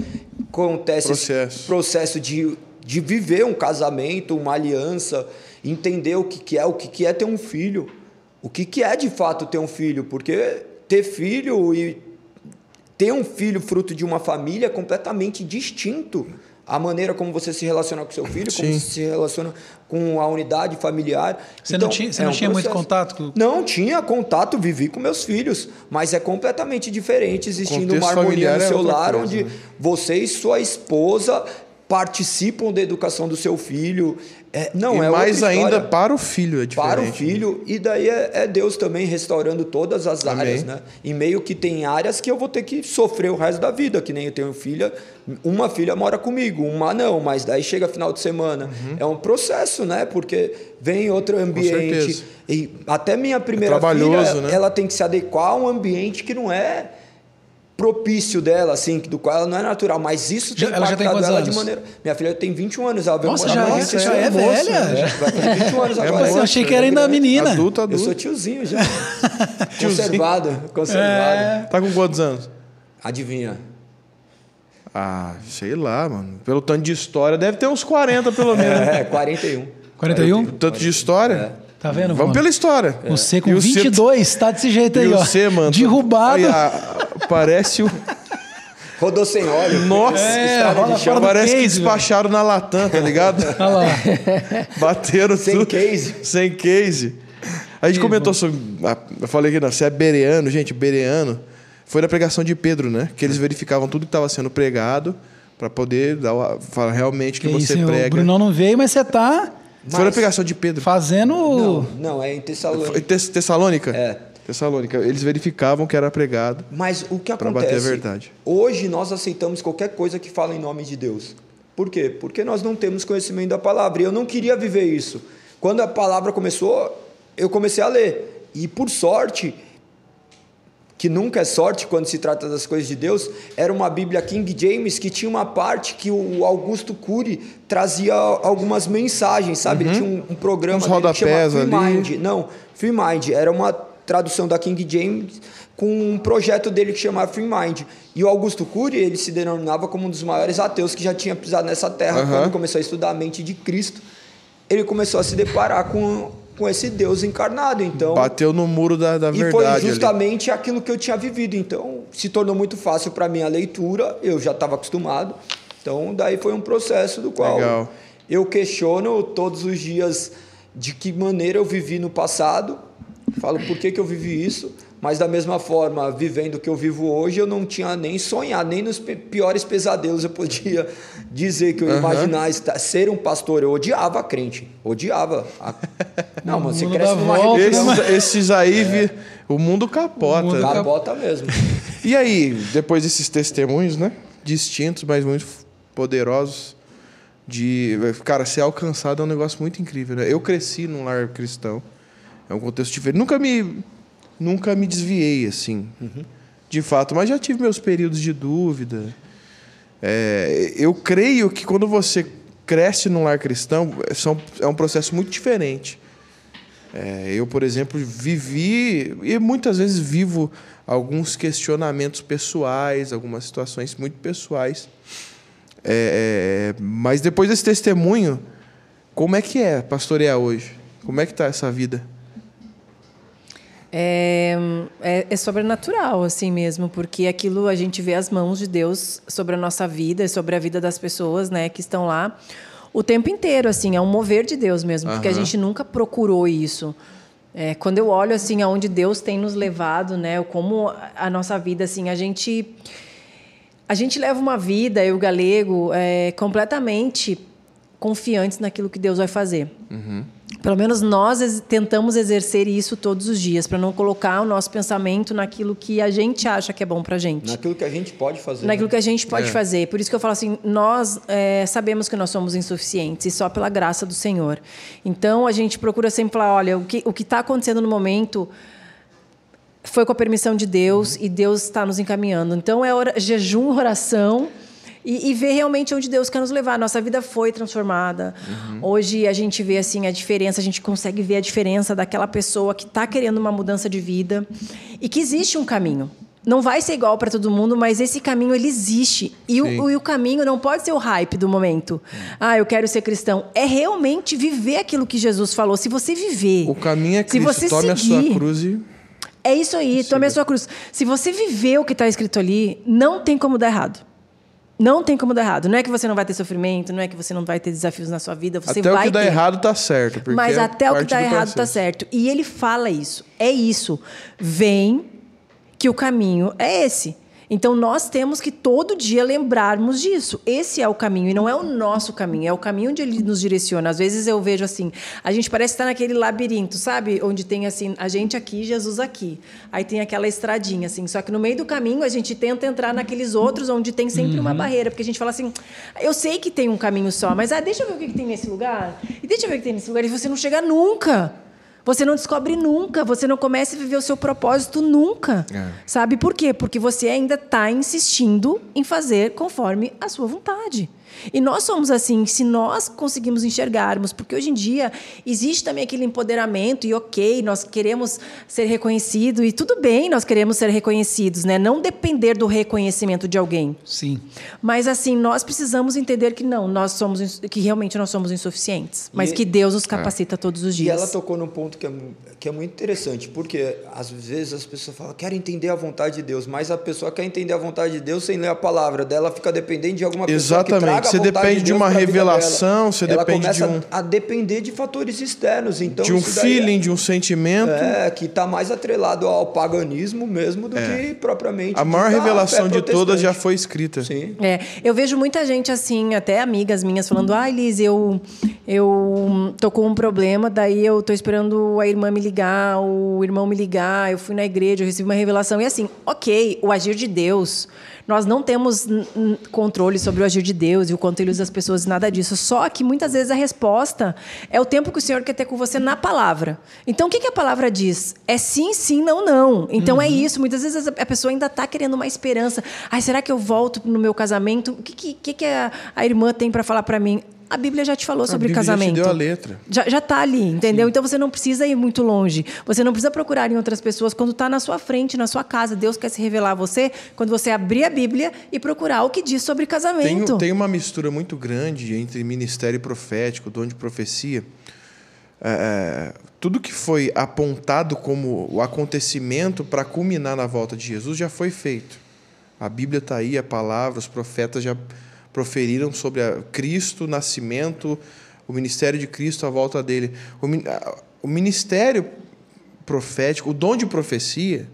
acontece Processo. esse processo de, de viver um casamento, uma aliança, entender o que, que é, o que, que é ter um filho. O que, que é de fato ter um filho? Porque ter filho e ter um filho fruto de uma família é completamente distinto. A maneira como você se relaciona com seu filho, como Sim. você se relaciona com a unidade familiar. Você Então, não tinha, você é não um tinha muito contato com. Não tinha contato, vivi com meus filhos, mas é completamente diferente existindo uma harmonia no é seu outra lar coisa, onde né? você e sua esposa participam da educação do seu filho. É, não e é mais ainda para o filho é diferente. para o filho e daí é, é Deus também restaurando todas as Amém. áreas, né? E meio que tem áreas que eu vou ter que sofrer o resto da vida, que nem eu tenho filha, uma filha mora comigo, uma não, mas daí chega final de semana, Uhum. é um processo, né? Porque vem outro ambiente e até minha primeira É filha, né? ela tem que se adequar a um ambiente que não é propício dela, assim, do qual ela não é natural, mas isso tem Já- ela já tem quantos ela anos? de maneira... Minha filha tem 21 anos, ela veio Nossa, já, é- gente, já ela é moça, velha. É, vai fazer 21 anos É agora. Nossa, eu achei que era ainda menina. Adulto, Eu adulto. sou tiozinho já. conservado, conservado. É. Tá com quantos anos? Adivinha? Ah, sei lá, mano. Pelo tanto de história, deve ter uns 40 pelo menos. É, 41. 41? Tanto de história. Tá vendo? Vamos mano? pela história. Você com E o C- 22, tá desse jeito aí, E ó. o C, mano. Derrubado. Aí, a- parece o. Rodou sem óleo. Nossa, É, estrada de chão. parece que case, despacharam na Latam, tá ligado? Olha lá. Bateram Sem tudo. case. Sem case. A gente comentou sobre. ah, Eu falei que não, você é bereano, gente, bereano. Foi na pregação de Pedro, né? Que eles verificavam tudo que estava sendo pregado para poder dar, o- falar realmente o que, Que você isso, o prega. Brunão não veio, mas você tá Foi na pregação de Pedro. fazendo. Não, não, é em Foi Tessalônica. Tess- Tessalônica? É. Tessalônica. Eles verificavam que era pregado. Mas o que acontece? bater a verdade. Hoje nós aceitamos qualquer coisa que fala em nome de Deus. Por quê? Porque nós não temos conhecimento da palavra. E eu não queria viver isso. Quando a palavra começou, eu comecei a ler. E por sorte, que nunca é sorte quando se trata das coisas de Deus, era uma Bíblia King James que tinha uma parte que o Augusto Cury trazia algumas mensagens, sabe? Ele tinha um, um programa Uhum. Uns que chama Free. Mind. Não, Free Mind. Era uma tradução da King James com um projeto dele que chamava Free Mind. E o Augusto Cury, ele se denominava como um dos maiores ateus que já tinha pisado nessa terra Aham. quando começou a estudar a mente de Cristo. Ele começou a se deparar com, com esse Deus encarnado. Então, Bateu no muro da, da e verdade. foi ali. justamente aquilo que eu tinha vivido. Então, se tornou muito fácil para mim a leitura, eu já estava acostumado. Então, daí foi um processo do qual Legal. eu questiono todos os dias de que maneira eu vivi no passado. Falo por que, que eu vivi isso, mas da mesma forma, vivendo o que eu vivo hoje, eu não tinha nem sonhado, nem nos piores pesadelos eu podia dizer que eu imaginar estar- ser um pastor. Eu odiava a crente, odiava. A... Não, mano, você cresce numa volta, né, Esses, esses aí, vi- o mundo capota. O mundo né? capota mesmo. E aí, depois desses testemunhos, né? Distintos, mas muito poderosos, de. Cara, ser alcançado é um negócio muito incrível, né? Eu cresci num lar cristão. É um contexto diferente. Nunca me. Nunca me desviei, assim. De fato, mas já tive meus períodos de dúvida. É, eu creio que quando você cresce num lar cristão, são, é um processo muito diferente. É, eu, por exemplo, vivi e muitas vezes vivo alguns questionamentos pessoais, algumas situações muito pessoais. É, é, mas depois desse testemunho, como é que é pastorear hoje? Como é que está essa vida? É, é, é, sobrenatural, assim mesmo, porque aquilo a gente vê as mãos de Deus sobre a nossa vida e sobre a vida das pessoas né, que estão lá o tempo inteiro, assim, é um mover de Deus mesmo, porque a gente nunca procurou isso. É, quando eu olho assim aonde Deus tem nos levado, né, como a nossa vida assim, a gente a gente leva uma vida, eu galego, é, completamente confiantes naquilo que Deus vai fazer. Uhum. Pelo menos nós tentamos exercer isso todos os dias, para não colocar o nosso pensamento naquilo que a gente acha que é bom para a gente. Naquilo que a gente pode fazer. Naquilo né? que a gente pode é. fazer. Por isso que eu falo assim, nós é, sabemos que nós somos insuficientes e só pela graça do Senhor. Então a gente procura sempre falar, olha, o que o está acontecendo no momento foi com a permissão de Deus uhum. e Deus está nos encaminhando. Então é hora, jejum, oração e, e, ver realmente onde Deus quer nos levar. Nossa vida foi transformada. Uhum. Hoje a gente vê assim a diferença, a gente consegue ver a diferença daquela pessoa que está querendo uma mudança de vida e que existe um caminho. Não vai ser igual para todo mundo, mas esse caminho ele existe. E o, o, caminho não pode ser o hype do momento. Ah, eu quero ser cristão. É realmente viver aquilo que Jesus falou. Se você viver. O caminho é Cristo. Se você tome seguir, a sua cruz e. É isso aí, tome a sua cruz. Se você viver o que está escrito ali, não tem como dar errado. Não tem como dar errado. Não é que você não vai ter sofrimento, não é que você não vai ter desafios na sua vida, você até vai o que dá errado tá certo. Mas é até o que dá errado tá certo. E ele fala isso. É isso. Vem que o caminho é esse. Então nós temos que todo dia lembrarmos disso. Esse é o caminho e não é o nosso caminho, é o caminho onde ele nos direciona. Às vezes eu vejo assim, a gente parece estar naquele labirinto, sabe? Onde tem assim, a gente aqui, Jesus aqui. Aí tem aquela estradinha assim, só que no meio do caminho a gente tenta entrar naqueles outros onde tem sempre uhum. uma barreira, porque a gente fala assim, eu sei que tem um caminho só, mas ah, deixa eu ver o que, que tem nesse lugar. E deixa eu ver o que tem nesse lugar e você não chega nunca. Você não descobre nunca, você não começa a viver o seu propósito nunca. É. Sabe por quê? Porque você ainda está insistindo em fazer conforme a sua vontade. E nós somos assim, se nós conseguimos enxergarmos, porque hoje em dia existe também aquele empoderamento e ok, nós queremos ser reconhecidos e tudo bem, nós queremos ser reconhecidos, né? Não depender do reconhecimento de alguém. Sim. Mas assim, nós precisamos entender que não, nós somos que realmente nós somos insuficientes, mas e, que Deus nos capacita é. todos os dias. E ela tocou num ponto que é, que é muito interessante, porque às vezes as pessoas falam, quero entender a vontade de Deus, mas a pessoa quer entender a vontade de Deus sem ler a palavra dela, fica dependente de alguma pessoa Exatamente. que traga você depende de, uma revelação, você ela depende de um. A, a depender de fatores externos. Então, de um feeling, é, de um sentimento. É, que está mais atrelado ao paganismo mesmo do é. que propriamente. A maior revelação de todas já foi escrita. Sim. É, eu vejo muita gente assim, até amigas minhas, falando: ah, Liz, eu, eu tô com um problema, daí eu tô esperando a irmã me ligar, o irmão me ligar, eu fui na igreja, eu recebi uma revelação. E assim, ok, o agir de Deus nós não temos controle sobre o agir de Deus e o quanto ele usa as pessoas nada disso. Só que muitas vezes a resposta é o tempo que o Senhor quer ter com você na palavra. Então o que, que a palavra diz? É sim, sim, não, não. Então é uhum. é isso. Muitas vezes a pessoa ainda está querendo uma esperança. Ai, será que eu volto no meu casamento? O que, que, que a, a irmã tem para falar para mim? A Bíblia já te falou sobre a Bíblia casamento. Já te deu a letra. Já, já tá ali, entendeu? Sim. Então você não precisa ir muito longe. Você não precisa procurar em outras pessoas quando está na sua frente, na sua casa. Deus quer se revelar a você quando você abrir a Bíblia e procurar o que diz sobre casamento. Tem, tem uma mistura muito grande entre ministério profético, dom de profecia. É, é tudo que foi apontado como o acontecimento para culminar na volta de Jesus já foi feito. A Bíblia está aí, a palavra, os profetas já proferiram sobre a Cristo, o nascimento, o ministério de Cristo, a volta dele. O, ministério profético, o dom de profecia,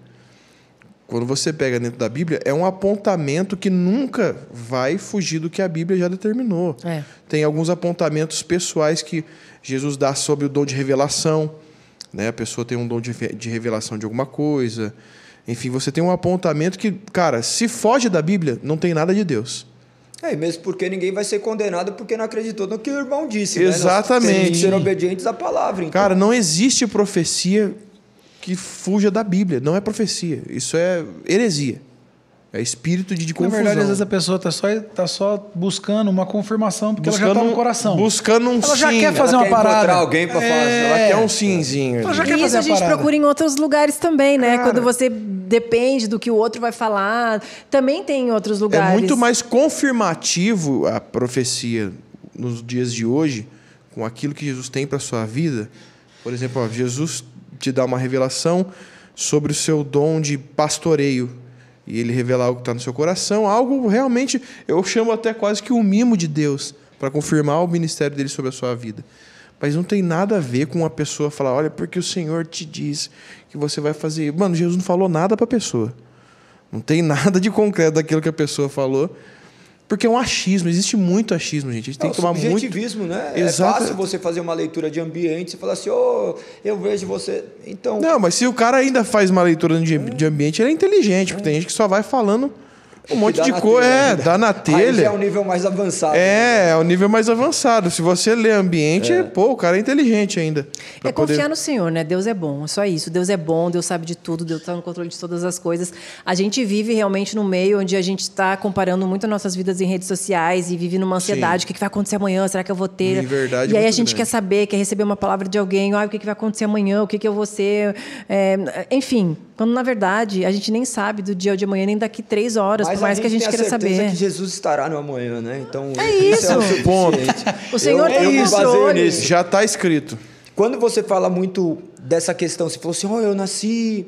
quando você pega dentro da Bíblia, é um apontamento que nunca vai fugir do que a Bíblia já determinou. É. Tem alguns apontamentos pessoais que Jesus dá sobre o dom de revelação. Né? A pessoa tem um dom de, de revelação de alguma coisa. Enfim, você tem um apontamento que, cara, se foge da Bíblia, não tem nada de Deus. É, mesmo porque ninguém vai ser condenado porque não acreditou no que o irmão disse. Exatamente. Né? Nós que ser obedientes à palavra. Então. Cara, não existe profecia que fuja da Bíblia. Não é profecia. Isso é heresia. É espírito de, de Na confusão. verdade, às vezes a pessoa tá só, tá só buscando uma confirmação, porque ela já tá no coração. Buscando um Ela já sim. quer fazer Ela uma quer parada. alguém pra fazer, Ela É. quer um simzinho. Ela já quer E fazer isso a a gente parada. procura em outros lugares também, né? Cara. Quando você depende do que o outro vai falar. Também tem em outros É lugares. muito mais confirmativo a profecia nos dias de hoje com aquilo que Jesus tem para sua vida. Por exemplo, ó, Jesus te dá uma revelação sobre o seu dom de pastoreio e ele revela algo que está no seu coração, algo realmente eu chamo até quase que um mimo de Deus para confirmar o ministério dele sobre a sua vida. Mas não tem nada a ver com uma pessoa falar, olha, porque o Senhor te diz que você vai fazer. Mano, Jesus não falou nada para a pessoa. Não tem nada de concreto daquilo que a pessoa falou. Porque é um achismo, existe muito achismo, gente. A gente tem É, que tomar muito. subjetivismo, né? Exato. É fácil você fazer uma leitura de ambiente e falar assim, ô, eu vejo você. Então, Não, mas se o cara ainda faz uma leitura de, de ambiente, ele é inteligente, porque tem gente que só vai falando um monte de coisa. É, dá na Aí já telha. é um nível mais avançado. né? É, é o nível mais avançado. Se você lê ambiente, pô, o cara é inteligente ainda. É confiar poder- no Senhor, né? Deus é bom, é só isso. Deus é bom, Deus sabe de tudo, Deus está no controle de todas as coisas. A gente vive realmente no meio onde a gente está comparando muito nossas vidas em redes sociais e vive numa ansiedade. O que que vai acontecer amanhã? Será que eu vou ter? Em verdade, e aí a gente grande. quer saber, quer receber uma palavra de alguém. Ah, o que que vai acontecer amanhã? O que que eu vou ser? É, enfim, quando na verdade a gente nem sabe do dia de amanhã, nem daqui três horas, Mas por mais que a gente tem queira certeza saber. que Jesus estará no amanhã, né? Então, É isso. é o suficiente. O Senhor eu, tem eu controle. nisso. Já está escrito. Quando você fala muito dessa questão, você falou assim, oh, eu nasci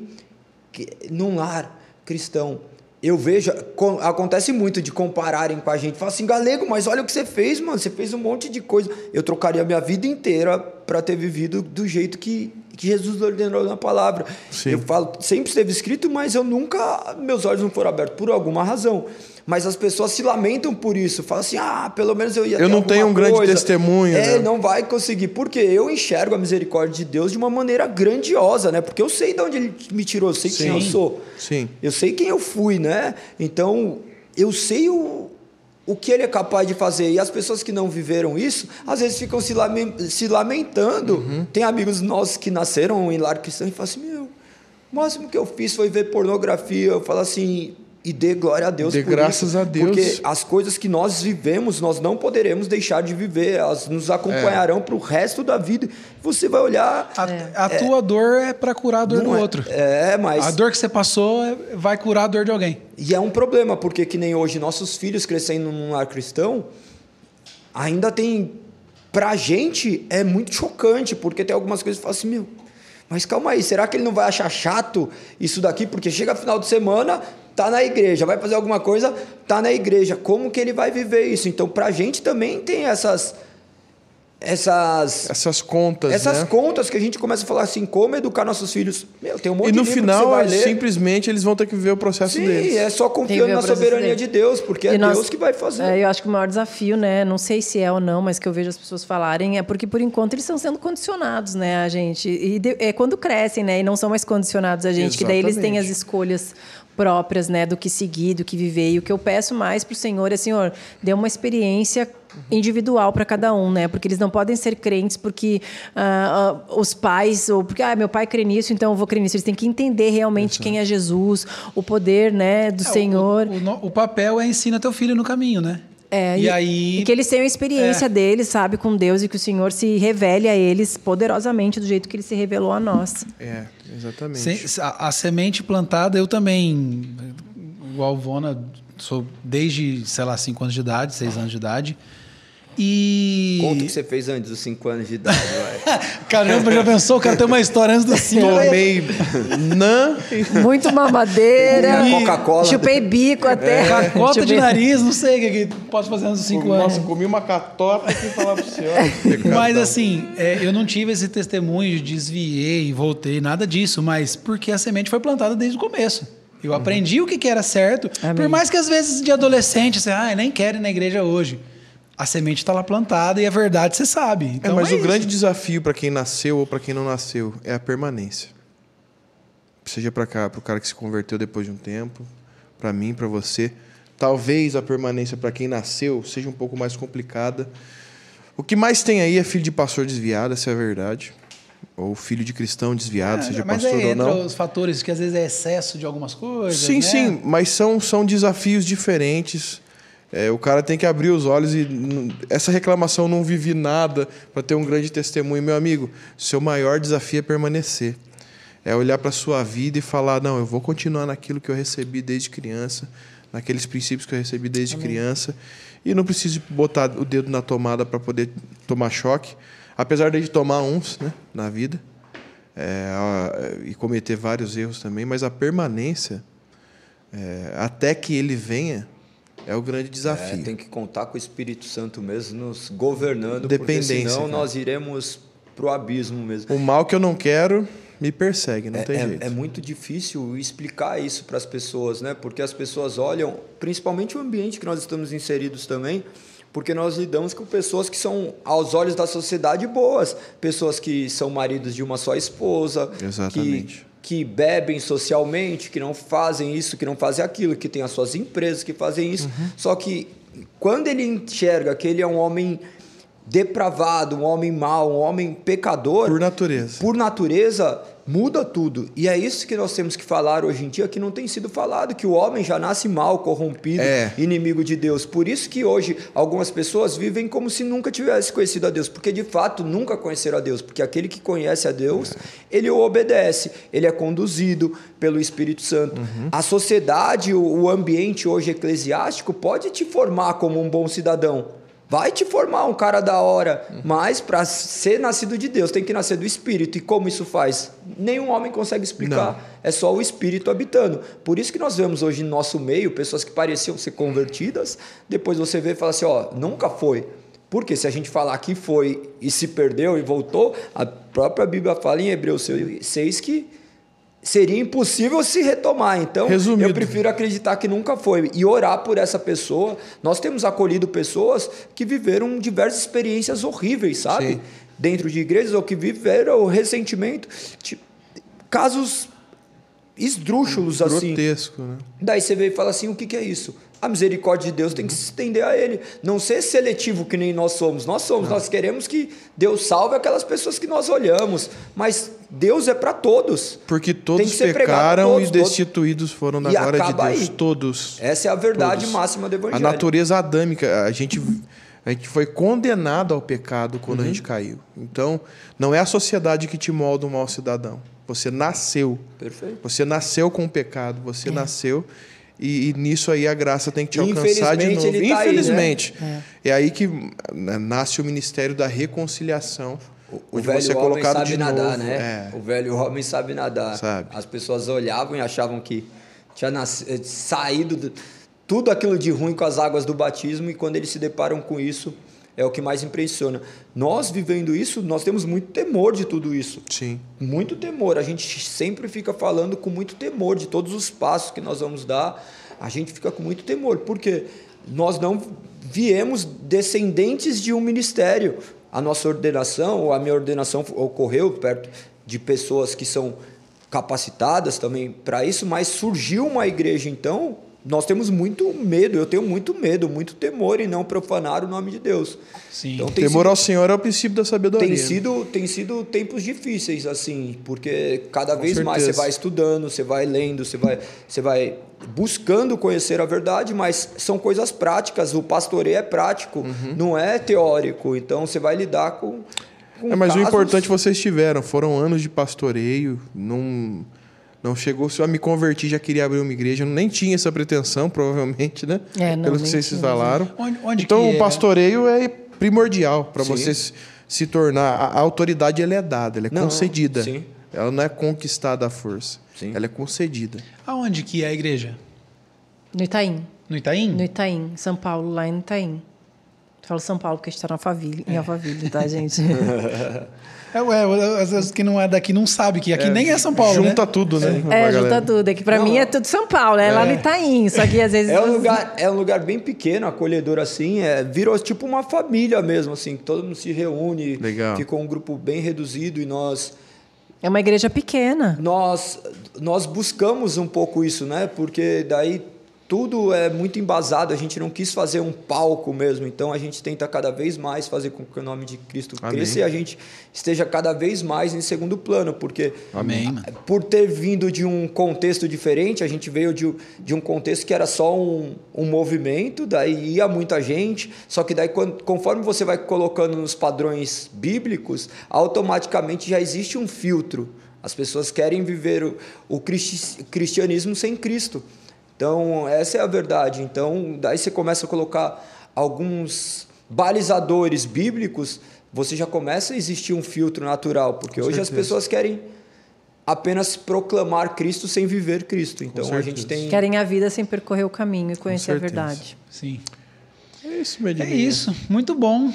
num lar cristão. Eu vejo, co- acontece muito de compararem com a gente. Fala assim, galego, mas olha o que você fez, mano. Você fez um monte de coisa. Eu trocaria minha vida inteira para ter vivido do jeito que, que Jesus ordenou na palavra. Sim. Eu falo, sempre esteve escrito, mas eu nunca, meus olhos não foram abertos por alguma razão. Mas as pessoas se lamentam por isso. Falam assim, ah, pelo menos eu ia Eu não tenho um grande coisa. testemunho, É, né? não vai conseguir. Porque eu enxergo a misericórdia de Deus de uma maneira grandiosa, né? Porque eu sei de onde ele me tirou, eu sei quem eu Sim. sou. Sim. Eu sei quem eu fui, né? Então, eu sei o, o que ele é capaz de fazer. E as pessoas que não viveram isso, às vezes ficam se, lame- se lamentando. Uhum. Tem amigos nossos que nasceram em lar cristão e falam assim: meu, o máximo que eu fiz foi ver pornografia. Eu falo assim. E dê glória a Deus Dê por graças isso, a Deus. Porque as coisas que nós vivemos, nós não poderemos deixar de viver. Elas nos acompanharão para o resto da vida. Você vai olhar. A, a tua dor é pra curar a dor do não é- outro. É, mas. A dor que você passou é- vai curar a dor de alguém. E é um problema, porque que nem hoje nossos filhos crescendo num lar cristão, ainda tem. Pra gente é muito chocante, porque tem algumas coisas que falam assim, meu, mas calma aí, será que ele não vai achar chato isso daqui? Porque chega final de semana, tá na igreja, vai fazer alguma coisa, tá na igreja. Como que ele vai viver isso? Então, pra gente também tem essas. Essas. Essas contas, Essas né? contas que a gente começa a falar assim, como educar nossos filhos. Meu, tem um monte E no de final, que você vai ler. simplesmente, eles vão ter que viver o processo Sim, deles. é só confiando na soberania dele. de Deus, porque é E nós- Deus que vai fazer. É, eu acho que o maior desafio, né? Não sei se é ou não, mas que eu vejo as pessoas falarem é porque por enquanto eles estão sendo condicionados, né, a gente. E de- é quando crescem, né, e não são mais condicionados a gente, que daí eles têm as Exatamente. escolhas próprias, né, do que seguir, do que viver. E o que eu peço mais pro Senhor é, Senhor, dê uma experiência individual para cada um, né? Porque eles não podem ser crentes porque ah, ah, os pais ou porque ah, meu pai crê nisso, então eu vou crer nisso. Eles têm que entender realmente quem é Jesus, o poder, né, do É, o- Senhor. O, o o papel é ensina teu filho no caminho, né? É, e, aí. e que eles tenham a experiência É. deles, sabe, com Deus e que o Senhor se revele a eles poderosamente do jeito que ele se revelou a nós. É, exatamente. se- a, a semente plantada, eu também, igual Vona, sou desde, sei lá, 5 anos de idade, 6 anos de idade. E. Conta o que você fez antes dos 5 anos de idade. Caramba, já pensou? O cara tem uma história antes dos 5. Tomei nã Muito mamadeira. Coca-Cola. Chupei bico até. Cacota Deixa eu de nariz, não sei o que, que posso fazer antes dos 5 anos. Nossa, comi uma catota que falar pro senhor. Mas assim, é, eu não tive esse testemunho de desviei, voltei, nada disso, mas porque a semente foi plantada desde o começo. Eu aprendi o que, que era certo, Amém. por mais que às vezes de adolescente você, ah, eu nem quero ir na igreja hoje. A semente está lá plantada e a verdade você sabe. É, Então, mas é o isso. grande desafio para quem nasceu ou para quem não nasceu é a permanência. Seja para cá, para o cara que se converteu depois de um tempo, para mim, para você. Talvez a permanência para quem nasceu seja um pouco mais complicada. O que mais tem aí é filho de pastor desviado, essa é a verdade. ou filho de cristão desviado, seja É, mas pastor aí ou não. os fatores que às vezes é excesso de algumas coisas. Sim, né? sim, mas são, são desafios diferentes. É, o cara tem que abrir os olhos e essa reclamação não vivi nada para ter um grande testemunho, meu amigo. Seu maior desafio é permanecer. É olhar para sua vida e falar, não, eu vou continuar naquilo que eu recebi desde criança, naqueles princípios que eu recebi desde criança, e não preciso botar o dedo na tomada para poder tomar choque, apesar de tomar uns, né, na vida. É, a- e cometer vários erros também, mas a permanência é, até que ele venha é o grande É, desafio. tem que contar com o Espírito Santo mesmo nos governando, Dependência, porque senão cara. nós iremos pro abismo mesmo. O mal que eu não quero me persegue, não É, tem é- jeito. é muito difícil explicar isso para as pessoas, né? Porque as pessoas olham, principalmente o ambiente que nós estamos inseridos também, porque nós lidamos com pessoas que são, aos olhos da sociedade, boas. Pessoas que são maridos de uma só esposa, Exatamente. que, que bebem socialmente, que não fazem isso, que não fazem aquilo, que têm as suas empresas que fazem isso. Uhum. Só que quando ele enxerga que ele é um homem depravado, um homem mau, um homem pecador, Por natureza. por natureza, muda tudo. E é isso que nós temos que falar hoje em dia, que não tem sido falado, que o homem já nasce mal, corrompido, É. inimigo de Deus. Por isso que hoje algumas pessoas vivem como se nunca tivessem conhecido a Deus, porque de fato nunca conheceram a Deus, porque aquele que conhece a Deus, ele o obedece, ele é conduzido pelo Espírito Santo. A sociedade, o ambiente hoje eclesiástico pode te formar como um bom cidadão. Vai te formar um cara da hora, mas para ser nascido de Deus tem que nascer do Espírito. E como isso faz? Nenhum homem consegue explicar. Não. É só o Espírito habitando. Por isso que nós vemos hoje no nosso meio pessoas que pareciam ser convertidas, depois você vê e fala assim: ó, nunca foi. Porque se a gente falar que foi e se perdeu e voltou, a própria Bíblia fala em Hebreus 6 que seria impossível se retomar. Então, Resumido. eu prefiro acreditar que nunca foi e orar por essa pessoa. Nós temos acolhido pessoas que viveram diversas experiências horríveis, sabe? Sim. Dentro de igrejas ou que viveram ressentimento, tipo, casos esdrúxulos assim. Grotesco, né? Daí você vê e fala assim: o que, que é isso? A misericórdia de Deus tem que se estender a ele. Não ser seletivo que nem nós somos. Nós somos, nós queremos que Deus salve aquelas pessoas que nós olhamos. Mas Deus é para todos. Porque todos a pecaram todos, e destituídos foram da glória de Deus. aí. Todos. Essa é a verdade Todos. máxima do A Evangelho. natureza adâmica, a gente, a gente foi condenado ao pecado quando Uhum. a gente caiu. Então, não é a sociedade que te molda um mau cidadão. Você nasceu. Perfeito. Você nasceu com o pecado, você nasceu. E, e nisso aí a graça tem que te alcançar de Infelizmente, novo. ele tá aí, né? Infelizmente. É aí que né, nasce o ministério da reconciliação. O onde velho você é homem colocado sabe de nadar, novo. né? É. O velho homem sabe nadar. Sabe. As pessoas olhavam e achavam que tinha eh, saído do- tudo aquilo de ruim com as águas do batismo e quando eles se deparam com isso é o que mais impressiona. Nós vivendo isso, nós temos muito temor de tudo isso. Sim. Muito temor. A gente sempre fica falando com muito temor de todos os passos que nós vamos dar. A gente fica com muito temor, porque nós não viemos descendentes de um ministério. A nossa ordenação, ou a minha ordenação ocorreu perto de pessoas que são capacitadas também para isso, mas surgiu uma igreja então, nós temos muito medo, eu tenho muito medo, muito temor em não profanar o nome de Deus. Sim. Então, tem Temor sido- ao Senhor é o princípio da sabedoria. tem sido, tem sido tempos difíceis, assim, porque cada Com vez mais você certeza. vai estudando, você vai lendo, você vai, você vai buscando conhecer a verdade, mas são coisas práticas. O pastoreio é prático, Uhum. não é teórico. Então você vai lidar com. com É, mas o casos- importante vocês tiveram, foram anos de pastoreio, não não chegou se eu me converti já queria abrir uma igreja, eu nem tinha essa pretensão, provavelmente, né? É, não, Pelo que vocês tinha, falaram. Onde- onde então que o é? pastoreio é primordial para Sim. você se- se tornar a, a autoridade ela é dada, ela é Não, concedida. sim. Ela não é conquistada à força. Sim. Ela é concedida. Aonde que é a igreja? No Itaim. No Itaim? No Itaim, São Paulo, lá em Itaim. Falo São Paulo porque está na Alphaville, em Alphaville, tá, gente? É, ué, às vezes que não é daqui não sabe que aqui nem é São Paulo, Junta né? tudo, né? é, pra junta galera. tudo. É que pra Não, mim é tudo São Paulo, é, lá no Itaim. Só que às vezes. É um lugar, é um lugar bem pequeno, acolhedor assim, é, virou tipo uma família mesmo, assim, que todo mundo se reúne, Legal. ficou um grupo bem reduzido e nós É uma igreja pequena. nós nós buscamos um pouco isso, né? Porque daí tudo é muito embasado, a gente não quis fazer um palco mesmo, então a gente tenta cada vez mais fazer com que o nome de Cristo Amém. cresça e a gente esteja cada vez mais em segundo plano, porque Amém, por ter vindo de um contexto diferente, a gente veio de, de um contexto que era só um, um movimento, daí ia muita gente, só que daí quando- conforme você vai colocando nos padrões bíblicos, automaticamente já existe um filtro. As pessoas querem viver o, o cristi- cristianismo sem Cristo. Então, essa é a verdade. Então, daí você começa a colocar alguns balizadores bíblicos, você já começa a existir um filtro natural, porque Com hoje as certeza. pessoas querem apenas proclamar Cristo sem viver Cristo. Então, a gente tem Querem a vida sem percorrer o caminho e conhecer a verdade. Sim. É isso, meu É isso. Muito bom.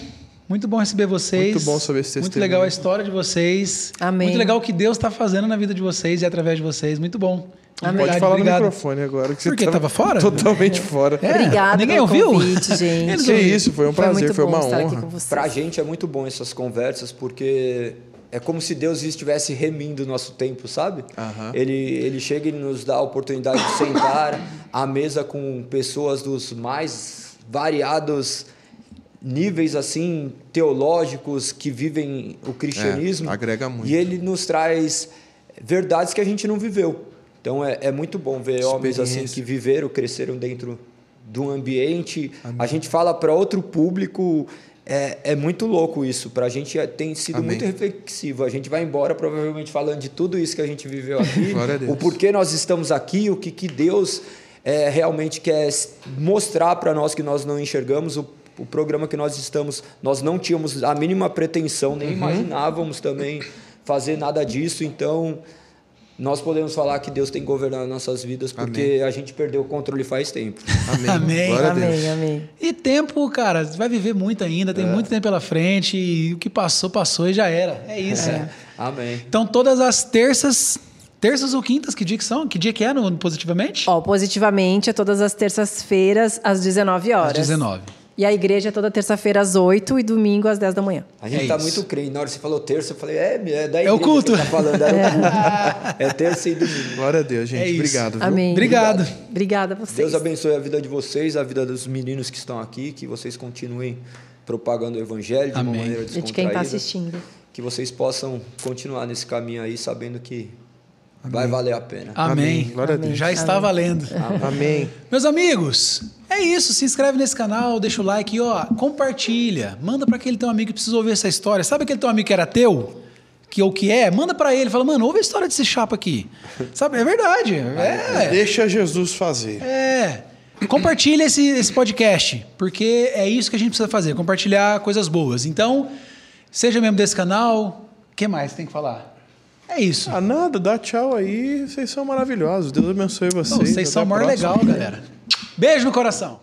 Muito bom receber vocês. Muito bom saber esse Muito testemunho. legal a história de vocês. Amém. Muito legal o que Deus está fazendo na vida de vocês e através de vocês. Muito bom. Amém. Pode falar obrigado. no microfone agora. Que Por quê? você Tava fora? Totalmente fora. É, Obrigada ninguém pelo ouviu? convite, gente. Que isso, foi um prazer, muito foi uma estar aqui honra. com vocês. Pra gente é muito bom essas conversas, porque é como se Deus estivesse remindo o nosso tempo, sabe? Ele, ele chega e nos dá a oportunidade de sentar à mesa com pessoas dos mais variados níveis assim teológicos que vivem o cristianismo. É, agrega muito. E ele nos traz verdades que a gente não viveu. Então é, é muito bom ver homens assim que viveram, cresceram dentro de um ambiente. A gente fala para outro público. É, é muito louco isso. Para a gente é- tem sido Amém. muito reflexivo. A gente vai embora provavelmente falando de tudo isso que a gente viveu aqui, o porquê nós estamos aqui, o que, que Deus é, realmente quer mostrar para nós que nós não enxergamos. O, o programa que nós estamos, nós não tínhamos a mínima pretensão, Uhum. nem imaginávamos também fazer nada disso. Então, nós podemos falar que Deus tem governado nossas vidas porque a gente perdeu o controle faz tempo. Amém. Amém. Glória a Deus. Amém, amém. E tempo, cara, vai viver muito ainda, É. tem muito tempo pela frente e o que passou, passou e já era. É isso. Amém. Então, todas as terças, terças ou quintas, que dia que são? Que dia que é no Positivamente? Ó, positivamente é todas as terças-feiras às 19 horas. Às 19. E a igreja é toda terça-feira às 8 e domingo às 10 da manhã. A gente É tá isso. muito crente. Na hora que você falou terça, eu falei, é, é da É o igreja culto. que tá falando. É, o culto. é terça e domingo. Glória a Deus, gente. É. Obrigado. viu? Amém. Obrigado. Obrigada a vocês. Deus abençoe a vida de vocês, a vida dos meninos que estão aqui, que vocês continuem propagando o evangelho de Amém. uma maneira descontraída. de quem está assistindo. Que vocês possam continuar nesse caminho aí, sabendo que vai valer a pena. Amém. Amém. Glória a Amém. Deus. Já está valendo. Amém. Meus amigos, é isso. Se inscreve nesse canal, deixa o like e ó, compartilha. Manda para aquele teu amigo que precisa ouvir essa história. Sabe aquele teu amigo que era teu? Que ou que é? Manda para ele. Fala, mano, ouve a história desse chapa aqui. Sabe? É verdade. É. Deixa Jesus fazer. É. Compartilha esse, esse podcast, porque é isso que a gente precisa fazer, compartilhar coisas boas. Então, seja membro desse canal. O que mais tem que falar? É isso. Ah, nada, dá tchau aí. Vocês são maravilhosos. Deus abençoe vocês. Pô, vocês Até são o maior próxima. legal, galera. Beijo no coração.